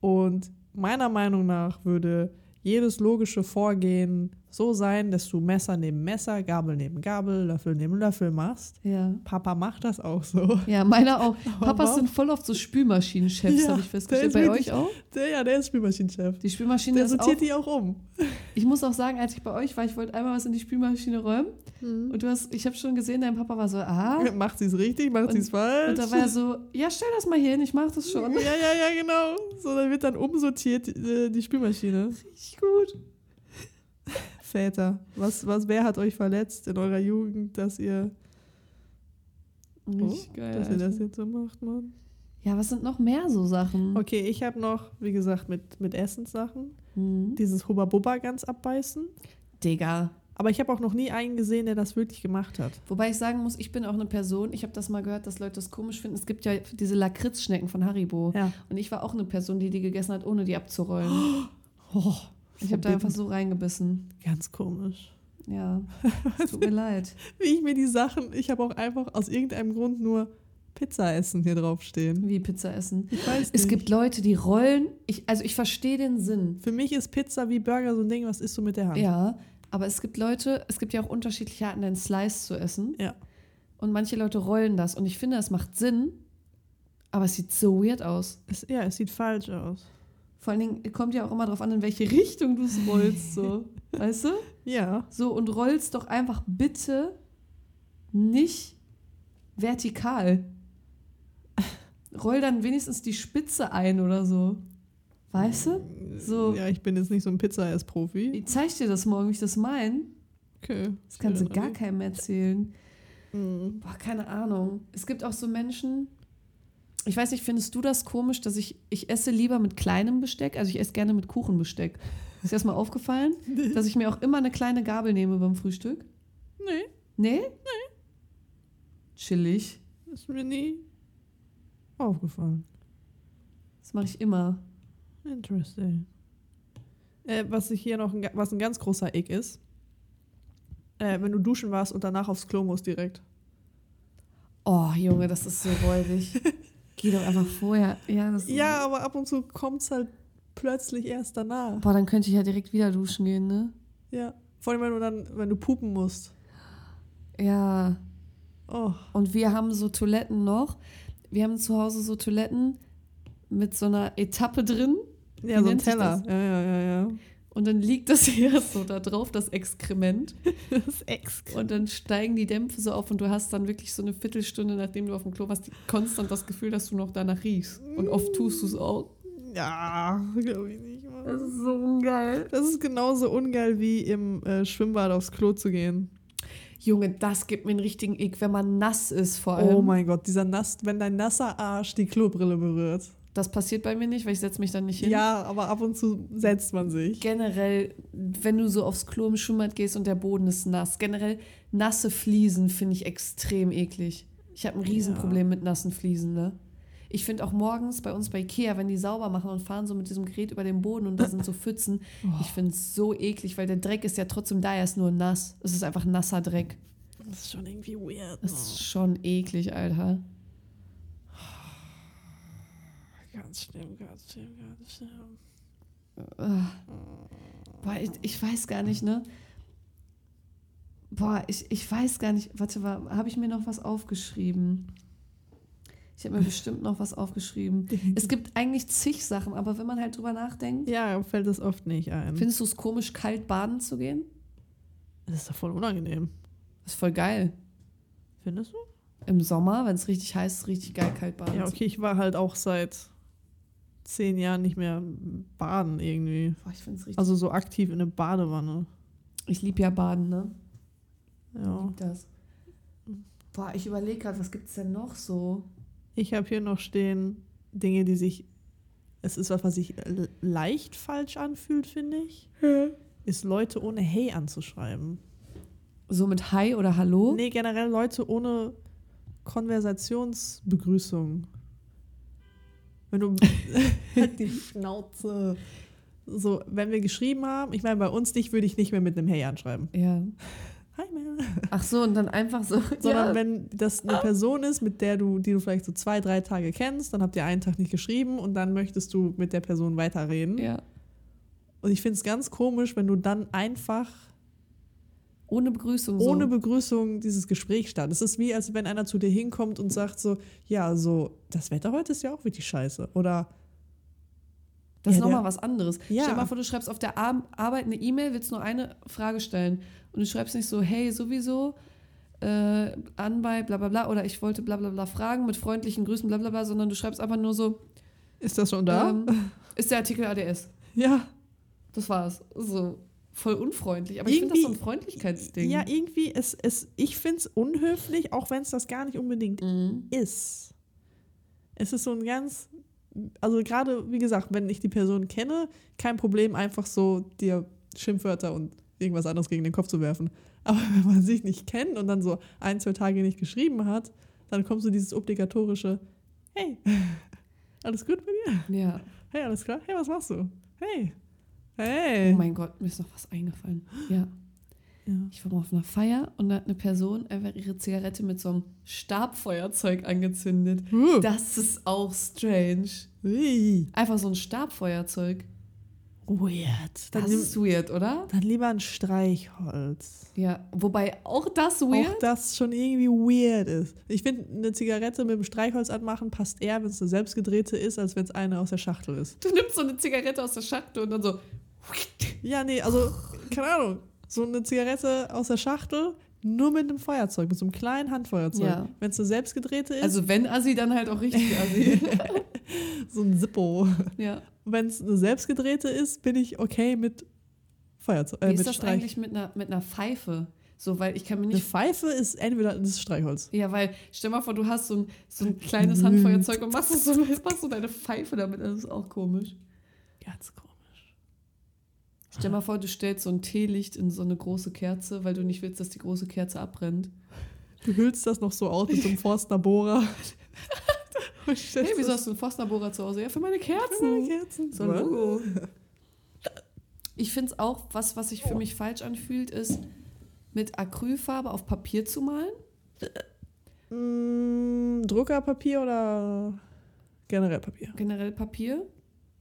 Und meiner Meinung nach würde jedes logische Vorgehen so sein, dass du Messer neben Messer, Gabel neben Gabel, Löffel neben Löffel machst. Ja. Papa macht das auch so. Ja, meiner auch. Papas sind voll oft so Spülmaschinenchefs, Ja, habe ich festgestellt. Bei wirklich- euch auch? Der, ja, der ist Spielmaschinenchef. Die Spülmaschine Der ist auch. sortiert die auch um. Ich muss auch sagen, als ich bei euch war, ich wollte einmal was in die Spülmaschine räumen. Und du hast, ich habe schon gesehen, dein Papa war so, ah. Macht sie es richtig, macht sie es falsch? Und da war er so, ja, stell das mal hier hin, ich mach das schon. ja, ja, ja, genau. So, dann wird dann umsortiert äh, die Spülmaschine. Richtig gut. Väter, was, was, wer hat euch verletzt in eurer Jugend, dass ihr, oh, geil. dass ihr das jetzt so macht, Mann? Ja, was sind noch mehr so Sachen? Okay, ich habe noch, wie gesagt, mit, mit Essenssachen Hm. dieses Hubba Bubba ganz abbeißen. Digga. Aber ich habe auch noch nie einen gesehen, der das wirklich gemacht hat. Wobei ich sagen muss, ich bin auch eine Person, ich habe das mal gehört, dass Leute das komisch finden. Es gibt ja diese Lakritzschnecken von Haribo. Ja. Und ich war auch eine Person, die die gegessen hat, ohne die abzurollen. Oh, Ich habe da einfach so reingebissen. Ganz komisch. Ja, es tut mir leid. Wie ich mir die Sachen, ich habe auch einfach aus irgendeinem Grund nur Pizza essen hier draufstehen. Wie Pizza essen. Ich weiß Es nicht. gibt Leute, die rollen. Ich, also ich verstehe den Sinn. Für mich ist Pizza wie Burger so ein Ding, was isst du mit der Hand? Ja, aber es gibt Leute, es gibt ja auch unterschiedliche Arten, einen Slice zu essen. Ja. Und manche Leute rollen das. Und ich finde, es macht Sinn, aber es sieht so weird aus. Es, ja, es sieht falsch aus. Vor allen Dingen kommt ja auch immer darauf an, in welche Richtung du es rollst. So. weißt du? Ja. So, und rollst doch einfach bitte nicht vertikal. Roll dann wenigstens die Spitze ein oder so. Weißt du? So. Ja, ich bin jetzt nicht so ein Pizza-Ess-Profi. Ich zeig dir das morgen, wie ich das meine. Okay. Das kannst du gar keinem erzählen. Mhm. Boah, keine Ahnung. Es gibt auch so Menschen, ich weiß nicht, findest du das komisch, dass ich, ich esse lieber mit kleinem Besteck, also ich esse gerne mit Kuchenbesteck. Ist dir das mal aufgefallen, dass ich mir auch immer eine kleine Gabel nehme beim Frühstück? Nee, Nee? Nee. Chillig. ist mir nie aufgefallen. Das mache ich immer. Interesting. Äh, was ich hier noch, ein, was ein ganz großer Ick ist, äh, wenn du duschen warst und danach aufs Klo musst direkt. Oh, Junge, das ist so räudig. Geh doch einfach vorher. Ja, Ja, aber ab und zu kommt es halt plötzlich erst danach. Boah, dann könnte ich ja direkt wieder duschen gehen, ne? Ja. Vor allem, wenn du dann, wenn du pupen musst. Ja. Oh. Und wir haben so Toiletten noch. Wir haben zu Hause so Toiletten mit so einer Etappe drin. Ja, Wie so ein Teller. Ja, ja, ja, ja. Und dann liegt das hier so da drauf, das Exkrement. Das Ex. Und dann steigen die Dämpfe so auf und du hast dann wirklich so eine Viertelstunde, nachdem du auf dem Klo warst, konstant das Gefühl, dass du noch danach riechst. Und oft tust du es auch. Ja, glaube ich nicht. Mann. ist so ungeil. Das ist genauso ungeil wie im äh, Schwimmbad aufs Klo zu gehen. Junge, das gibt mir einen richtigen Ick, wenn man nass ist vor allem. Oh mein Gott, dieser nass, wenn dein nasser Arsch die Klobrille berührt. Das passiert bei mir nicht, weil ich setze mich dann nicht hin. Ja, aber ab und zu setzt man sich. Generell, wenn du so aufs Klo im Schwimmbad gehst und der Boden ist nass, generell nasse Fliesen finde ich extrem eklig. Ich habe ein Riesenproblem mit nassen Fliesen, ne? Ich finde auch morgens bei uns bei Ikea, wenn die sauber machen und fahren so mit diesem Gerät über den Boden und da sind so Pfützen, ich finde es so eklig, weil der Dreck ist ja trotzdem da, er ist nur nass. Es ist einfach nasser Dreck. Das ist schon irgendwie weird. Das ist schon eklig, Alter. Ganz schlimm, ganz schlimm, ganz schlimm. Ah. Boah, ich, ich weiß gar nicht, ne? Boah, ich, ich weiß gar nicht. Warte mal, habe ich mir noch was aufgeschrieben? Ich habe mir bestimmt noch was aufgeschrieben. Es gibt eigentlich zig Sachen, aber wenn man halt drüber nachdenkt, Ja, fällt das oft nicht ein. findest du es komisch, kalt baden zu gehen? Das ist doch voll unangenehm. Das ist voll geil. Findest du? im Sommer, wenn es richtig heiß ist, richtig geil kalt baden. Ja, okay, ich war halt auch seit zehn Jahren nicht mehr baden irgendwie. Boah, ich finde es richtig. Also so aktiv in eine Badewanne. ich liebe ja Baden, ne? Ja. Lieb das. Boah, ich überlege gerade, was gibt es denn noch so? Ich habe hier noch stehen Dinge, die sich. Es ist was, was sich leicht falsch anfühlt, finde ich. Ist Leute ohne Hey anzuschreiben. So mit Hi oder Hallo? Nee, generell Leute ohne Konversationsbegrüßung. Wenn du. halt die Schnauze. So, wenn wir geschrieben haben, ich meine, bei uns dich würde ich nicht mehr mit einem Hey anschreiben. Ja. Hi, Mel. Ach so, und dann einfach so. Sondern ja. wenn das eine Person ist, mit der du, die du vielleicht so zwei, drei Tage kennst, dann habt ihr einen Tag nicht geschrieben und dann möchtest du mit der Person weiterreden. ja. Und ich finde es ganz komisch, wenn du dann einfach Ohne Begrüßung. So. ohne Begrüßung dieses Gespräch startest. Es ist wie, als wenn einer zu dir hinkommt und sagt so, ja, so, das Wetter heute ist ja auch wirklich scheiße. Oder Das ist Ja, nochmal der- was anderes. Ja. Stell dir mal vor, du schreibst auf der Ar Arbeit eine E-Mail, willst nur eine Frage stellen. Und du schreibst nicht so, hey, sowieso, äh, an bei bla bla bla oder ich wollte bla bla bla fragen mit freundlichen Grüßen bla bla bla, sondern du schreibst einfach nur so, ist das schon da? ähm, ist der Artikel ADS. ja. Das war's. So voll unfreundlich. Aber ich finde das so ein Irgendwie- Freundlichkeitsding. Ja, irgendwie, es, es, ich finde es unhöflich, auch wenn es das gar nicht unbedingt Mhm. ist. Es ist so ein ganz, also gerade, wie gesagt, wenn ich die Person kenne, kein Problem, einfach so dir Schimpfwörter und irgendwas anderes gegen den Kopf zu werfen. Aber wenn man sich nicht kennt und dann so ein, zwei Tage nicht geschrieben hat, dann kommt so dieses obligatorische, hey, alles gut bei dir? Ja. Hey, alles klar? Hey, was machst du? Hey, Oh hey. mein Gott, mir ist noch was eingefallen. Ja. Ja. Ich war mal auf einer Feier und da hat eine Person einfach ihre Zigarette mit so einem Stabfeuerzeug angezündet. Uh. Das ist auch strange. Ui. Einfach so ein Stabfeuerzeug. Weird. Dann, Das ist weird, oder? dann lieber ein Streichholz. Ja. Wobei auch das weird. Auch das schon irgendwie weird ist. Ich finde, eine Zigarette mit dem Streichholz anmachen passt eher, wenn es eine selbstgedrehte ist, als wenn es eine aus der Schachtel ist. Du nimmst so eine Zigarette aus der Schachtel und dann so. Ja, nee, also, keine Ahnung. So eine Zigarette aus der Schachtel, nur mit einem Feuerzeug, mit so einem kleinen Handfeuerzeug. Ja. Wenn es eine selbstgedrehte ist, Also wenn Assi, dann halt auch richtig Assi. so ein Zippo. ja. Wenn es eine selbstgedrehte ist, bin ich okay mit Feuerzeug, äh, Wie ist das Streich. eigentlich mit einer, mit einer Pfeife? So, weil ich kann mir Eine nicht. Pfeife ist entweder das Streichholz. Ja, weil stell mal vor, du hast so ein, so ein kleines Handfeuerzeug und machst so, machst so deine Pfeife damit. Das ist auch komisch. Ganz komisch. Stell mal vor, du stellst so ein Teelicht in so eine große Kerze, weil du nicht willst, dass die große Kerze abbrennt. Du hüllst das noch so aus mit so einem Forstner-Bohrer. Und stellst Hey, wieso hast du einen Forstnerbohrer zu Hause? Ja, für meine für meine Kerzen. Kerzen. So ein Logo. Ich finde es auch, was, was sich für mich falsch anfühlt, ist, mit Acrylfarbe auf Papier zu malen. Mm, Druckerpapier oder generell Papier? generell Papier.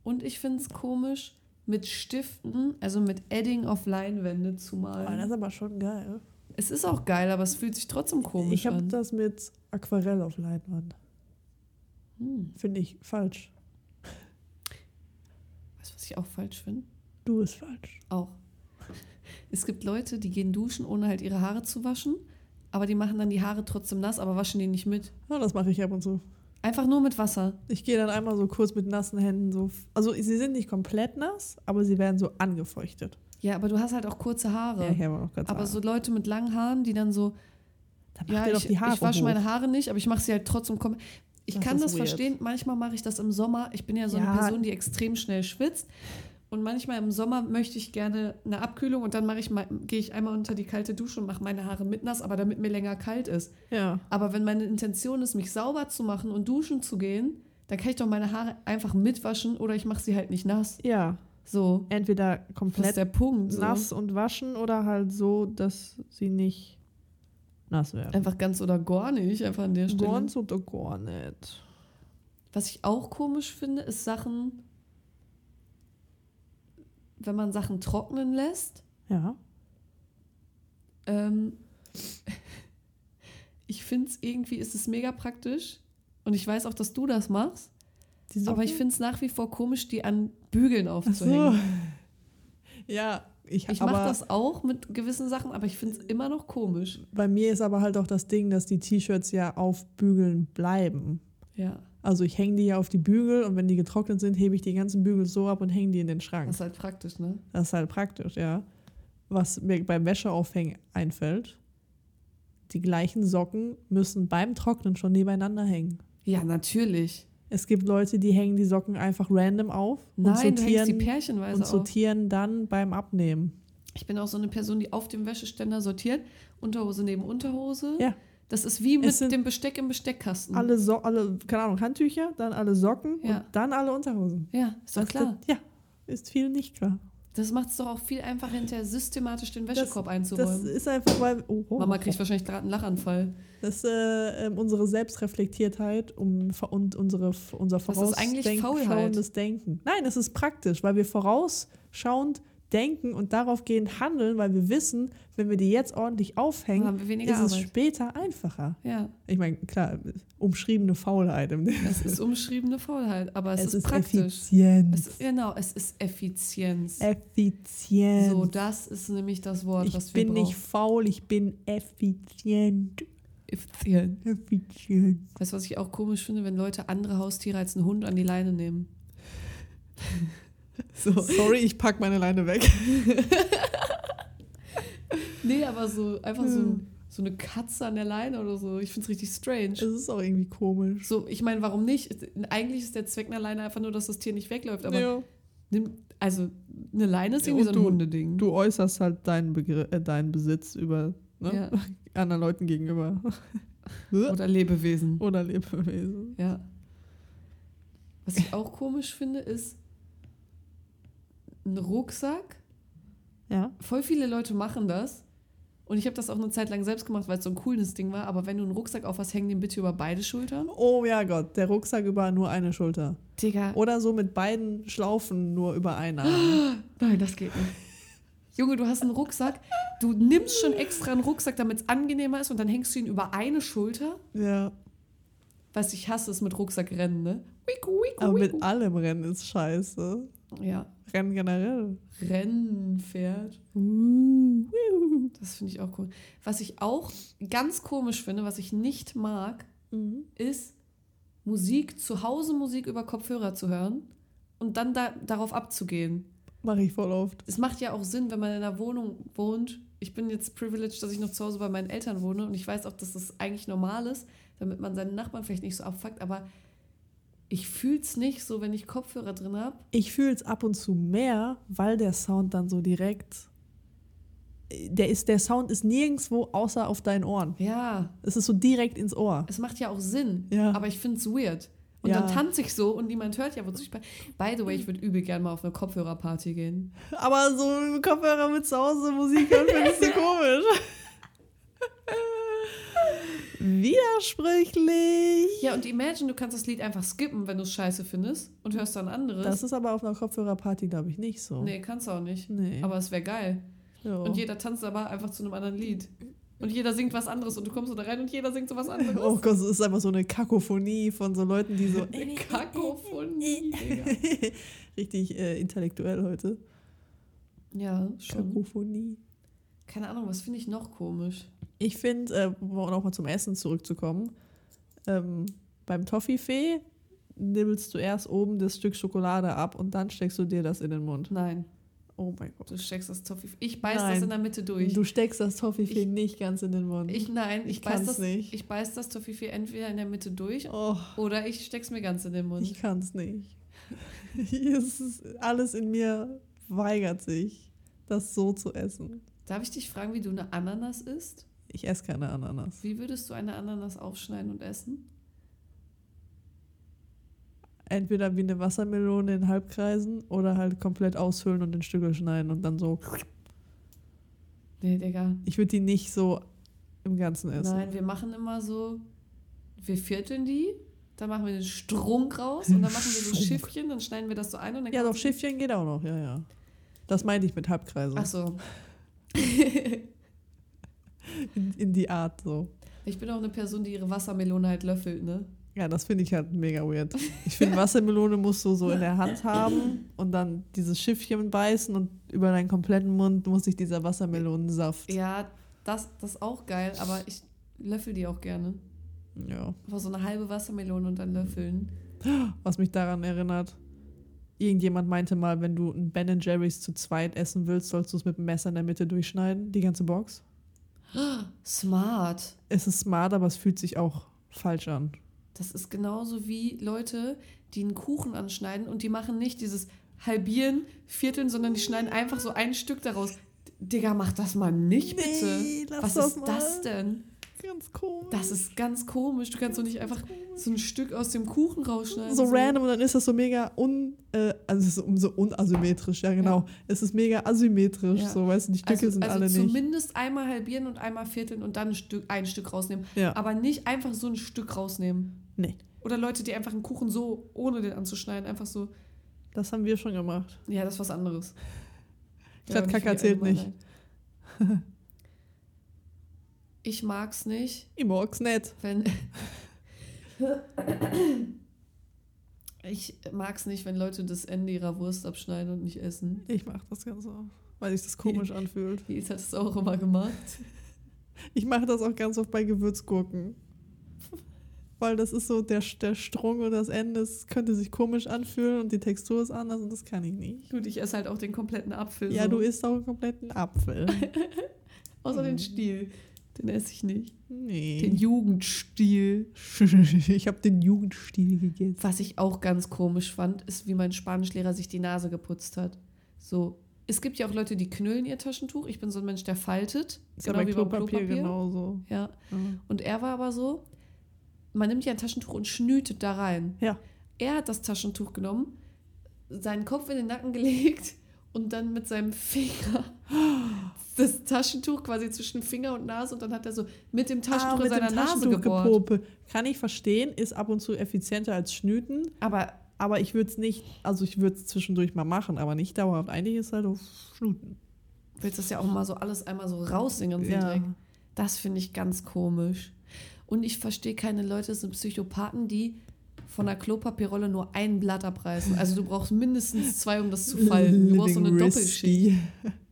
Und ich finde es komisch, mit Stiften, also mit Edding auf Leinwände zu Oh, das malen. ist aber schon geil. Es ist auch geil, aber es fühlt sich trotzdem komisch Ich habe an. das mit Aquarell auf Leinwand. Hm. Finde ich falsch. Weißt du, was ich auch falsch finde? Du bist falsch. Auch. Es gibt Leute, die gehen duschen, ohne halt ihre Haare zu waschen, aber die machen dann die Haare trotzdem nass, aber waschen die nicht mit. Ja, das mache ich ab und zu. Einfach nur mit Wasser. Ich gehe dann einmal so kurz mit nassen Händen so. Also sie sind nicht komplett nass, aber sie werden so angefeuchtet. Ja, aber du hast halt auch kurze Haare. Ja, ich habe auch ganz aber Haare. so Leute mit langen Haaren, die dann so, Dann ja, ich, ich wasche hoch. meine Haare nicht, aber ich mache sie halt trotzdem kom Ich Das kann das weird. verstehen. Manchmal mache ich das im Sommer. Ich bin ja so eine Ja. Person, die extrem schnell schwitzt. Und manchmal im Sommer möchte ich gerne eine Abkühlung und dann mache ich gehe ich einmal unter die kalte Dusche und mache meine Haare mit nass, aber damit mir länger kalt ist. Ja. Aber wenn meine Intention ist, mich sauber zu machen und duschen zu gehen, dann kann ich doch meine Haare einfach mitwaschen oder ich mache sie halt nicht nass. Ja. So, Entweder komplett der Punkt. So. nass und waschen oder halt so, dass sie nicht nass werden. Einfach ganz oder gar nicht, einfach an der Stelle. Ganz oder gar nicht. Was ich auch komisch finde, ist Sachen, wenn man Sachen trocknen lässt. Ja. Ähm, ich finde es irgendwie, ist es mega praktisch. Und ich weiß auch, dass du das machst. Aber ich finde es nach wie vor komisch, die an Bügeln Ach so. aufzuhängen. Ja, ich, Ich mache das auch mit gewissen Sachen, aber ich finde es immer noch komisch. bei mir ist aber halt auch das Ding, dass die T-Shirts ja auf Bügeln bleiben. Ja, Also ich hänge die ja auf die Bügel und wenn die getrocknet sind, hebe ich die ganzen Bügel so ab und hänge die in den Schrank. das ist halt praktisch, ne? Das ist halt praktisch, ja. Was mir beim Wäscheaufhängen einfällt, die gleichen Socken müssen beim Trocknen schon nebeneinander hängen. Ja, natürlich. Es gibt Leute, die hängen die Socken einfach random auf und Nein, die sortieren, und auf. sortieren dann beim Abnehmen. Ich bin auch so eine Person, die auf dem Wäscheständer sortiert. Unterhose neben Unterhose. Ja. Das ist wie mit dem Besteck im Besteckkasten. Alle, so alle, keine Ahnung, Handtücher, dann alle Socken Ja. und dann alle Unterhosen. ja, ist doch Das- klar. Ja, ist viel nicht klar. Das macht es doch auch viel einfacher, hinterher systematisch den Das- Wäschekorb Das einzuräumen. ist einfach, weil oh, oh, Mama kriegt wahrscheinlich gerade einen Lachanfall. das äh, ähm, unsere Selbstreflektiertheit um, und unsere, unser Das ist eigentlich vorausschauendes. Denken. Nein, es ist praktisch, weil wir vorausschauend denken und daraufgehend handeln, weil wir wissen, wenn wir die jetzt ordentlich aufhängen, haben wir weniger ist es Arbeit. später einfacher. Ja, Ich meine, klar, umschriebene Faulheit. Im es ist umschriebene Faulheit, aber es, ist, praktisch. Effizienz. Es, genau, es ist Effizienz. Effizienz. So, das ist nämlich das Wort, ich was wir bin nicht brauchen. faul, ich bin effizient. Effizient. Effizient. Weißt du, was ich auch komisch finde, wenn Leute andere Haustiere als einen Hund an die Leine nehmen? so. Sorry, ich pack meine Leine weg. Nee, aber so einfach so, so eine Katze an der Leine oder so. Ich finde es richtig strange. Es ist auch irgendwie komisch. So, ich meine, warum nicht? Eigentlich ist der Zweck einer Leine einfach nur, dass das Tier nicht wegläuft. Aber Ja. nimm, also eine Leine ist Ja, irgendwie so und ein du- Hundeding. Du äußerst halt deinen, Begr äh, deinen Besitz über ne? Ja. anderen Leuten gegenüber. Oder Lebewesen. Oder Lebewesen. Ja. Was ich auch komisch finde, ist ein Rucksack. Ja. Voll viele Leute machen das. Und ich habe das auch eine Zeit lang selbst gemacht, weil es so ein cooles Ding war. Aber wenn du einen Rucksack auf hast, häng den bitte über beide Schultern. Oh ja Gott, der Rucksack über nur eine Schulter. Digga. Oder so mit beiden Schlaufen nur über einen Arm. Nein, das geht nicht. Junge, du hast einen Rucksack. Du nimmst schon extra einen Rucksack, damit es angenehmer ist. Und dann hängst du ihn über eine Schulter. ja. Was ich hasse, ist mit Rucksack rennen, ne? Wiku, wiku, Aber wiku. mit allem Rennen ist scheiße. Ja. Rennen generell. Rennpferd. Das finde ich auch cool. Was ich auch ganz komisch finde, was ich nicht mag, Mhm. ist Musik, zu Hause Musik über Kopfhörer zu hören und dann da, darauf abzugehen. Mache ich voll oft. Es macht ja auch Sinn, wenn man in einer Wohnung wohnt. Ich bin jetzt privileged, dass ich noch zu Hause bei meinen Eltern wohne und ich weiß auch, dass das eigentlich normal ist, damit man seinen Nachbarn vielleicht nicht so abfuckt, aber ich fühle es nicht so, wenn ich Kopfhörer drin habe. Ich fühle es ab und zu mehr, weil der Sound dann so direkt. Der, ist, der Sound ist nirgendwo außer auf deinen Ohren. Ja, Es ist so direkt ins Ohr. es macht ja auch Sinn, Ja. aber ich finde es weird. Und Ja. dann tanze ich so und niemand hört ja, wozu ich bei. By the way, ich würde übel gerne mal auf eine Kopfhörerparty gehen. Aber so ein Kopfhörer mit zu Hause Musik hören, findest du komisch. Widersprüchlich. Ja, und imagine, du kannst das Lied einfach skippen, wenn du es scheiße findest und hörst dann anderes. Das ist aber auf einer Kopfhörerparty, glaube ich, nicht so. nee, kannst du auch nicht. Nee. Aber es wäre geil. Ja. Und jeder tanzt aber einfach zu einem anderen Lied. Und jeder singt was anderes und du kommst so da rein und jeder singt so was anderes. Oh Gott, es ist einfach so eine Kakophonie von so Leuten, die so Eine Kakophonie, Digga. richtig äh, intellektuell heute. Ja, schon. Kakophonie. Keine Ahnung, was finde ich noch komisch? Ich finde, äh, um nochmal zum Essen zurückzukommen, ähm, beim Toffifee nibbelst du erst oben das Stück Schokolade ab und dann steckst du dir das in den Mund. Nein, Oh mein Gott. du steckst das Toffee. Ich beiß das Nein. in der Mitte durch. Du steckst das Toffifee Ich- nicht ganz in den Mund. ich nein, ich, Ich beiß das nicht. Ich beiß das Toffifee entweder in der Mitte durch oh, oder ich steck's mir ganz in den Mund. ich kann's nicht. es ist, alles in mir weigert sich, das so zu essen. Darf ich dich fragen, wie du eine Ananas isst? Ich esse keine Ananas. Wie würdest du eine Ananas aufschneiden und essen? Entweder wie eine Wassermelone in Halbkreisen oder halt komplett aushöhlen und in Stücke schneiden und dann so. Nee, Digga. Ich würde die nicht so im Ganzen essen. Nein, wir machen immer so, wir vierteln die, dann machen wir den Strunk raus und dann machen wir so Strunk. Schiffchen, dann schneiden wir das so ein und dann Ja, doch, Schiffchen geht auch noch, ja, ja. Das meinte ich mit Halbkreisen. Ach so. In, in die Art so. Ich bin auch eine Person, die ihre Wassermelone halt löffelt, ne? Ja, das finde ich halt mega weird. Ich finde, Wassermelone musst du so in der Hand haben und dann dieses Schiffchen beißen und über deinen kompletten Mund muss sich dieser Wassermelonensaft. Ja, das, das ist auch geil, aber ich löffel die auch gerne. Ja. Einfach so eine halbe Wassermelone und dann löffeln. Was mich daran erinnert. Irgendjemand meinte mal, wenn du ein Ben Jerry's zu zweit essen willst, sollst du es mit dem Messer in der Mitte durchschneiden, die ganze Box. Smart. Es ist smart, aber es fühlt sich auch falsch an. Das ist genauso wie Leute, die einen Kuchen anschneiden und die machen nicht dieses Halbieren, Vierteln, sondern die schneiden einfach so ein Stück daraus. Digga, mach das mal nicht, bitte. Nee, Was ist mal. das denn? Ganz komisch. Das ist ganz komisch. Du kannst doch nicht einfach so ein Stück aus dem Kuchen rausschneiden. so random und dann ist das so mega un, äh, also es ist so unasymmetrisch, ja genau. Es ist mega asymmetrisch, Ja. so weißt du, die Stücke Also, sind also alle nicht. zumindest einmal halbieren und einmal vierteln und dann ein Stück, ein Stück rausnehmen. Ja. Aber nicht einfach so ein Stück rausnehmen. Nee, Oder Leute, die einfach einen Kuchen so, ohne den anzuschneiden, einfach so, das haben wir schon gemacht. ja, das ist was anderes. Statt Ja, Kacke viel zählt nicht. Ich mag's nicht, Ich mag's nicht. wenn. ich mag's nicht, wenn Leute das Ende ihrer Wurst abschneiden und nicht essen. Ich mach das ganz oft, weil sich das komisch anfühlt. Wie hat das auch immer gemacht? Ich mache das auch ganz oft bei Gewürzgurken. Weil das ist so, der, der Strung und das Ende, es könnte sich komisch anfühlen und die Textur ist anders und das kann ich nicht. Gut, ich esse halt auch den kompletten Apfel. Ja, so. du isst auch einen kompletten Apfel. Außer den Mhm. Stiel. Den esse ich nicht. Nee. Den Jugendstil. ich habe den Jugendstil gegessen. Was ich auch ganz komisch fand, ist, wie mein Spanischlehrer sich die Nase geputzt hat. So, es gibt ja auch Leute, die knüllen ihr Taschentuch. Ich bin so ein Mensch, der faltet. Ist ja bei wie beim Klopapier genauso. Ja. Ja. Und er war aber so, man nimmt ja ein Taschentuch und schnütet da rein. Ja. Er hat das Taschentuch genommen, seinen Kopf in den Nacken gelegt und dann mit seinem Finger das Taschentuch quasi zwischen Finger und Nase und dann hat er so mit dem Taschentuch Ah, in mit seiner dem Nase gebohrt. Kann ich verstehen, ist ab und zu effizienter als Schnüten, Aber aber ich würde es nicht, also ich würde es zwischendurch mal machen, aber nicht dauerhaft. Eigentlich ist halt auf Schnuten. willst das ja auch mal so alles einmal so raussingen, den Ja. Dreck. Das finde ich ganz komisch. Und ich verstehe keine Leute, das sind Psychopathen, die von der Klopapierrolle nur ein Blatt abreißen. Also du brauchst mindestens zwei, um das zu falten. Du brauchst so eine Doppelschicht.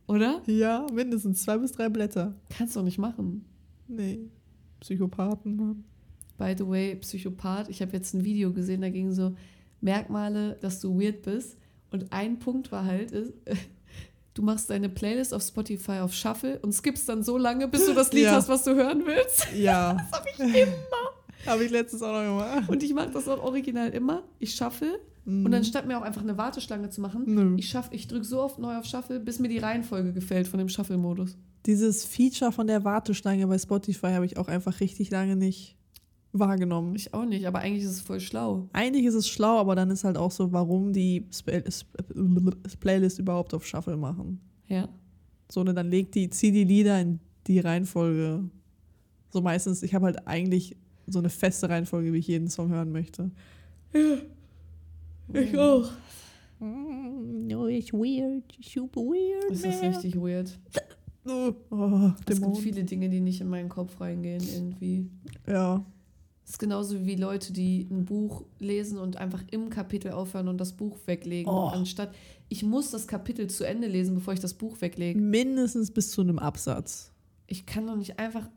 Oder? Ja, mindestens zwei bis drei Blätter. Kannst du doch nicht machen. Nee. Psychopathen, Mann. By the way, Psychopath, ich habe jetzt ein Video gesehen, da ging so Merkmale, dass du weird bist. Und ein Punkt war halt, ist, du machst deine Playlist auf Spotify auf Shuffle und skippst dann so lange, bis du das Lied Ja. hast, was du hören willst. Ja. Das habe ich immer. habe ich letztens auch noch gemacht. Und ich mache das auch original immer. Ich shuffle und dann statt mir auch einfach eine Warteschlange zu machen, Nö. ich, schaff, ich drücke so oft neu auf Shuffle, bis mir die Reihenfolge gefällt von dem Shuffle-Modus. Dieses Feature von der Warteschlange bei Spotify habe ich auch einfach richtig lange nicht wahrgenommen. Ich auch nicht, aber eigentlich ist es voll schlau. Eigentlich ist es schlau, aber dann ist halt auch so, warum die Sp Sp Playlist überhaupt auf Shuffle machen. Ja. So, ne, dann leg die, zieh die Lieder in die Reihenfolge. So meistens, ich habe halt eigentlich so eine feste Reihenfolge, wie ich jeden Song hören möchte. Ich auch. Mm, No, it's weird, super weird. Das ist richtig weird. Oh, oh, Es gibt viele Dinge, die nicht in meinen Kopf reingehen irgendwie. Ja, Es ist genauso wie Leute, die ein Buch lesen und einfach im Kapitel aufhören und das Buch weglegen. Oh. Anstatt, ich muss das Kapitel zu Ende lesen, bevor ich das Buch weglege. mindestens bis zu einem Absatz. Ich kann doch nicht einfach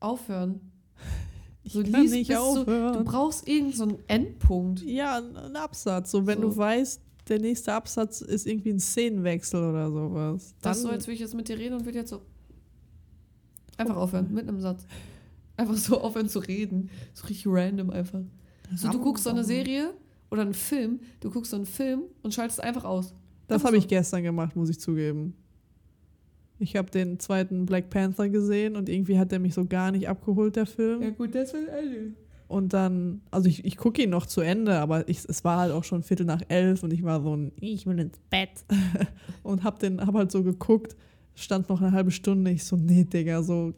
aufhören. Ich So kann lies nicht aufhören. Du brauchst irgendeinen so einen Endpunkt. Ja, ein ein Absatz. So, wenn So. du weißt, der nächste Absatz ist irgendwie ein Szenenwechsel oder sowas. Das ist so, als würde ich jetzt mit dir reden und würde jetzt so einfach aufhören, mit einem Satz. Einfach so aufhören zu reden. So richtig random einfach. So, du guckst so eine Serie oder einen Film, du guckst so einen Film und schaltest einfach aus. Das habe ich gestern gemacht, muss ich zugeben. Ich habe den zweiten Black Panther gesehen und irgendwie hat der mich so gar nicht abgeholt, der Film. gut, das will alle. Und dann, also ich, ich gucke ihn noch zu Ende, aber ich, es war halt auch schon Viertel nach elf und ich war so ein, ich will ins Bett. und hab den, hab halt so geguckt, stand noch eine halbe Stunde, ich so, nee, Digga, so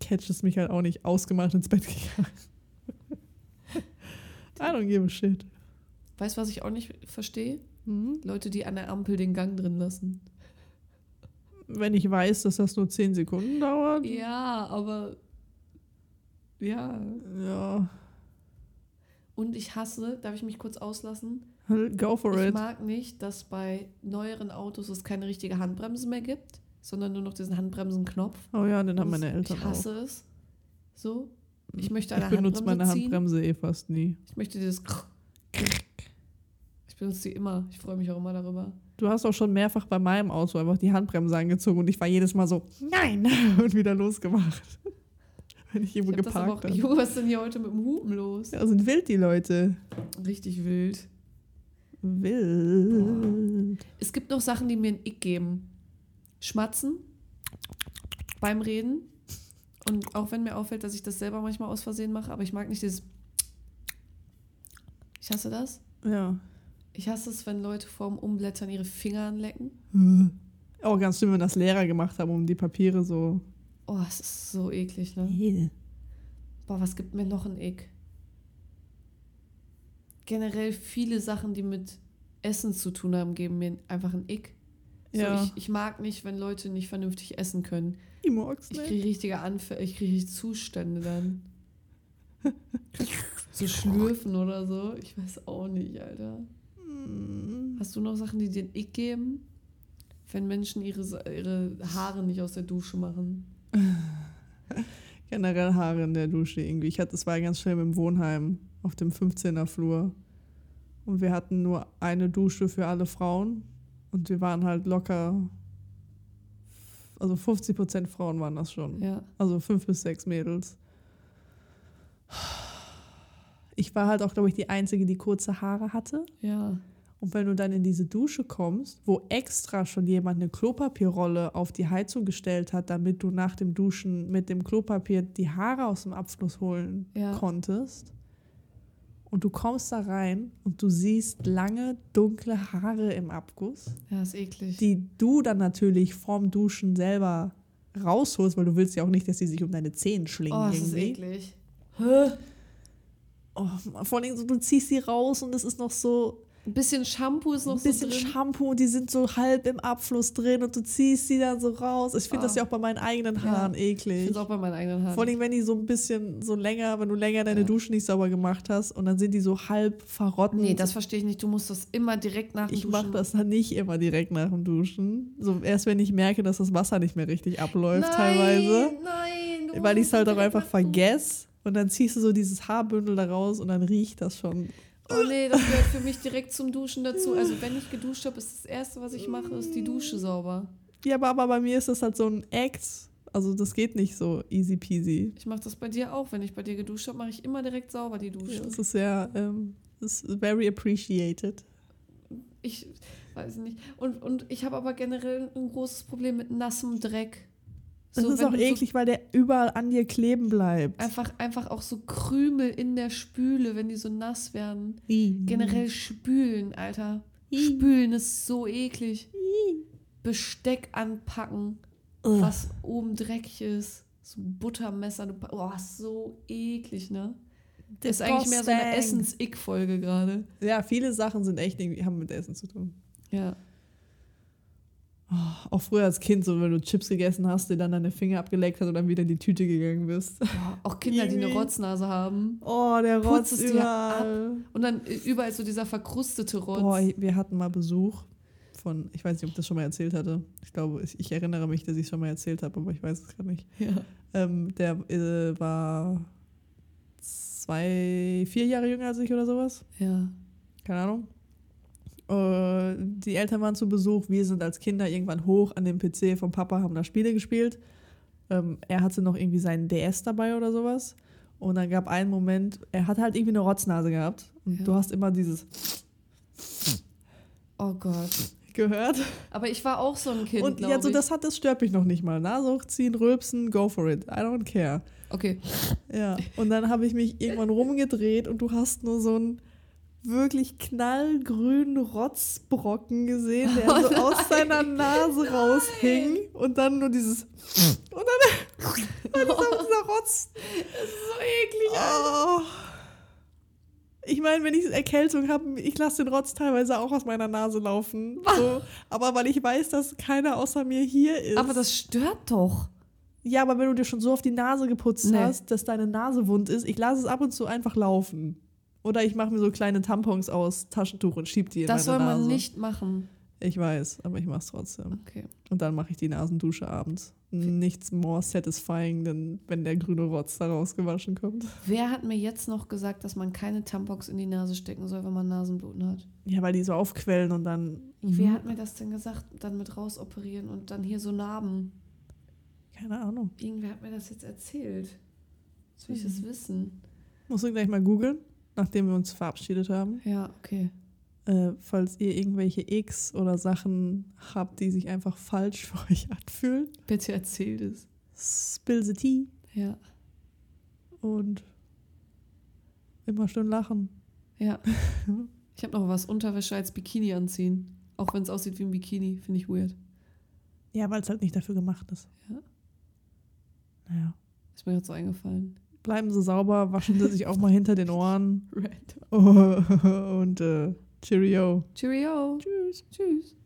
catcht es mich halt auch nicht, ausgemacht ins Bett gegangen. I don't give a shit. Weißt du, was ich auch nicht verstehe? Mhm. Leute, die an der Ampel den Gang drin lassen. Wenn ich weiß, dass das nur zehn Sekunden dauert. Ja, aber. Ja. Ja. Und ich hasse, darf ich mich kurz auslassen? Go for Ich it. mag nicht, dass bei neueren Autos es keine richtige Handbremse mehr gibt, sondern nur noch diesen Handbremsenknopf. Oh ja, den haben Das- meine Eltern Ich auch. hasse es. So. Ich möchte Ich eine benutze Handbremse meine ziehen. Handbremse eh fast nie. Ich möchte dieses. Ich benutze sie immer. Ich freue mich auch immer darüber. Du hast auch schon mehrfach bei meinem Auto einfach die Handbremse angezogen und ich war jedes Mal so, nein, und wieder losgemacht. Wenn ich Ich irgendwo aber geparkt habe. Junge, was ist denn hier heute mit dem Hupen los? Ja, sind wild die Leute. Richtig wild. Wild. Es gibt noch Sachen, die mir ein Ick geben. Schmatzen beim Reden. Und auch wenn mir auffällt, dass ich das selber manchmal aus Versehen mache, aber ich mag nicht dieses. Ich hasse das. Ja. Ich hasse es, wenn Leute vorm Umblättern ihre Finger anlecken. Auch ganz schlimm, wenn das Lehrer gemacht haben, um die Papiere so. Oh, es ist so eklig, ne? Boah, was gibt mir noch ein Ick? Generell viele Sachen, die mit Essen zu tun haben, geben mir einfach ein Ick. So, Ja. ich, ich mag nicht, wenn Leute nicht vernünftig essen können. Ich mag's Ich nicht. kriege richtige Anfälle, ich kriege Zustände dann. so schlürfen oder so. Ich weiß auch nicht, Alter. Mm. Hast du noch Sachen, die dir ein Ick geben? Wenn Menschen ihre, ihre Haare nicht aus der Dusche machen. Generell Haare in der Dusche irgendwie. Ich hatte, es war ganz schlimm im Wohnheim auf dem 15er Flur. Und wir hatten nur eine Dusche für alle Frauen. Und wir waren halt locker. Also 50% Frauen waren das schon. Ja. Also fünf bis sechs Mädels. Ich war halt auch, glaube ich, die Einzige, die kurze Haare hatte. Ja. Und wenn du dann in diese Dusche kommst, wo extra schon jemand eine Klopapierrolle auf die Heizung gestellt hat, damit du nach dem Duschen mit dem Klopapier die Haare aus dem Abfluss holen Ja. konntest. Und du kommst da rein und du siehst lange, dunkle Haare im Abguss, Ja, ist eklig. die du dann natürlich vorm Duschen selber rausholst, weil du willst ja auch nicht, dass die sich um deine Zehen schlingen. oh, das ist irgendwie. eklig. Hä? Oh, vor allem so, du ziehst sie raus und es ist noch so Ein bisschen Shampoo ist noch ein bisschen so drin. Shampoo und die sind so halb im Abfluss drin und du ziehst sie dann so raus. Ich finde Ah. das ja auch bei meinen eigenen Ja. Haaren Ich eklig. finde auch bei meinen eigenen Haaren. Vor allem, wenn die so ein bisschen so länger, wenn du länger deine Ja. Dusche nicht sauber gemacht hast und dann sind die so halb verrotten. nee, das verstehe ich nicht. Du musst das immer direkt nach dem ich Duschen mache das dann nicht immer direkt nach dem Duschen. So erst wenn ich merke, dass das Wasser nicht mehr richtig abläuft nein, teilweise. Nein, Weil ich es halt auch einfach vergesse. Und dann ziehst du so dieses Haarbündel da raus und dann riecht das schon. Oh nee, das gehört für mich direkt zum Duschen dazu. Also wenn ich geduscht habe, ist das Erste, was ich mache, ist die Dusche sauber. Ja, aber, aber bei mir ist das halt so ein Act. Also das geht nicht so easy peasy. Ich mache das bei dir auch. Wenn ich bei dir geduscht habe, mache ich immer direkt sauber die Dusche. Ja, das ist sehr, ähm, das ist very appreciated. Ich weiß nicht. Und, und ich habe aber generell ein großes Problem mit nassem Dreck. Das So, ist auch eklig, weil der überall an dir kleben bleibt. So einfach, einfach auch so Krümel in der Spüle, wenn die so nass werden. I. Generell spülen, Alter. I. Spülen ist so eklig. I. Besteck anpacken, Ugh. was oben dreckig ist. So ein Buttermesser. Oh, ist so eklig, ne? Das ist eigentlich mehr so eine. Essens-Ick-Folge gerade. Ja, viele Sachen sind echt irgendwie, haben mit Essen zu tun. Ja. Oh, auch früher als Kind, so wenn du Chips gegessen hast, dir dann deine Finger abgeleckt hast und dann wieder in die Tüte gegangen bist. Boah, auch Kinder, die eine Rotznase haben. Oh, der Rotz dir überall. Und dann überall so dieser verkrustete Rotz. Boah, wir hatten mal Besuch von, ich weiß nicht, ob ich das schon mal erzählt hatte. Ich glaube, ich, ich erinnere mich, dass ich es schon mal erzählt habe, aber ich weiß es gerade nicht. ja. Ähm, der äh, war zwei, vier Jahre jünger als ich oder sowas. ja. Keine Ahnung. Äh, die Eltern waren zu Besuch. Wir sind als Kinder irgendwann hoch an dem PC vom Papa, haben da Spiele gespielt. Ähm, er hatte noch irgendwie seinen DS dabei oder sowas. Und dann gab einen Moment, er hat halt irgendwie eine Rotznase gehabt. Und Ja. du hast immer dieses Oh Gott. gehört. Aber ich war auch so ein Kind, Und ja, so das hat, das stört mich noch nicht mal. Nase hochziehen, rülpsen, go for it. I don't care. Okay. Ja. Und dann habe ich mich irgendwann rumgedreht und du hast nur so einen wirklich knallgrünen Rotzbrocken gesehen, der Oh so aus seiner Nase raushing und dann nur dieses und dann war dieser, dieser Rotz. So eklig. Oh. Ich meine, wenn ich Erkältung habe, ich lasse den Rotz teilweise auch aus meiner Nase laufen. So, aber weil ich weiß, dass keiner außer mir hier ist. Aber das stört doch. Ja, aber wenn du dir schon so auf die Nase geputzt Nee. hast, dass deine Nase wund ist, ich lasse es ab und zu einfach laufen. Oder ich mache mir so kleine Tampons aus Taschentuch und schieb die in Das meine soll Nase. man nicht machen. Ich weiß, aber ich mach's trotzdem. Okay. Und dann mache ich die Nasendusche abends. Nichts more satisfying, denn wenn der grüne Rotz da rausgewaschen kommt. Wer hat mir jetzt noch gesagt, dass man keine Tampons in die Nase stecken soll, wenn man Nasenbluten hat? Ja, weil die so aufquellen und dann. Wer Mhm. hat mir das denn gesagt? Dann mit rausoperieren und dann hier so Narben. Keine Ahnung. Irgendwer hat mir das jetzt erzählt. Jetzt will ich das Mhm. wissen. Musst du gleich mal googeln, nachdem wir uns verabschiedet haben. Ja, okay. Äh, falls ihr irgendwelche X oder Sachen habt, die sich einfach falsch für euch anfühlen. Bitte erzählt es. Spill the tea Ja, und immer schön lachen. ja. Ich habe noch was. Unterwäsche als Bikini anziehen. Auch wenn es aussieht wie ein Bikini. Finde ich weird. Ja, weil es halt nicht dafür gemacht ist. Ja. Naja. Ist mir gerade so eingefallen. Bleiben Sie sauber, waschen Sie sich auch mal hinter den Ohren. Random. Und äh, Cheerio. Cheerio. Tschüss. Tschüss.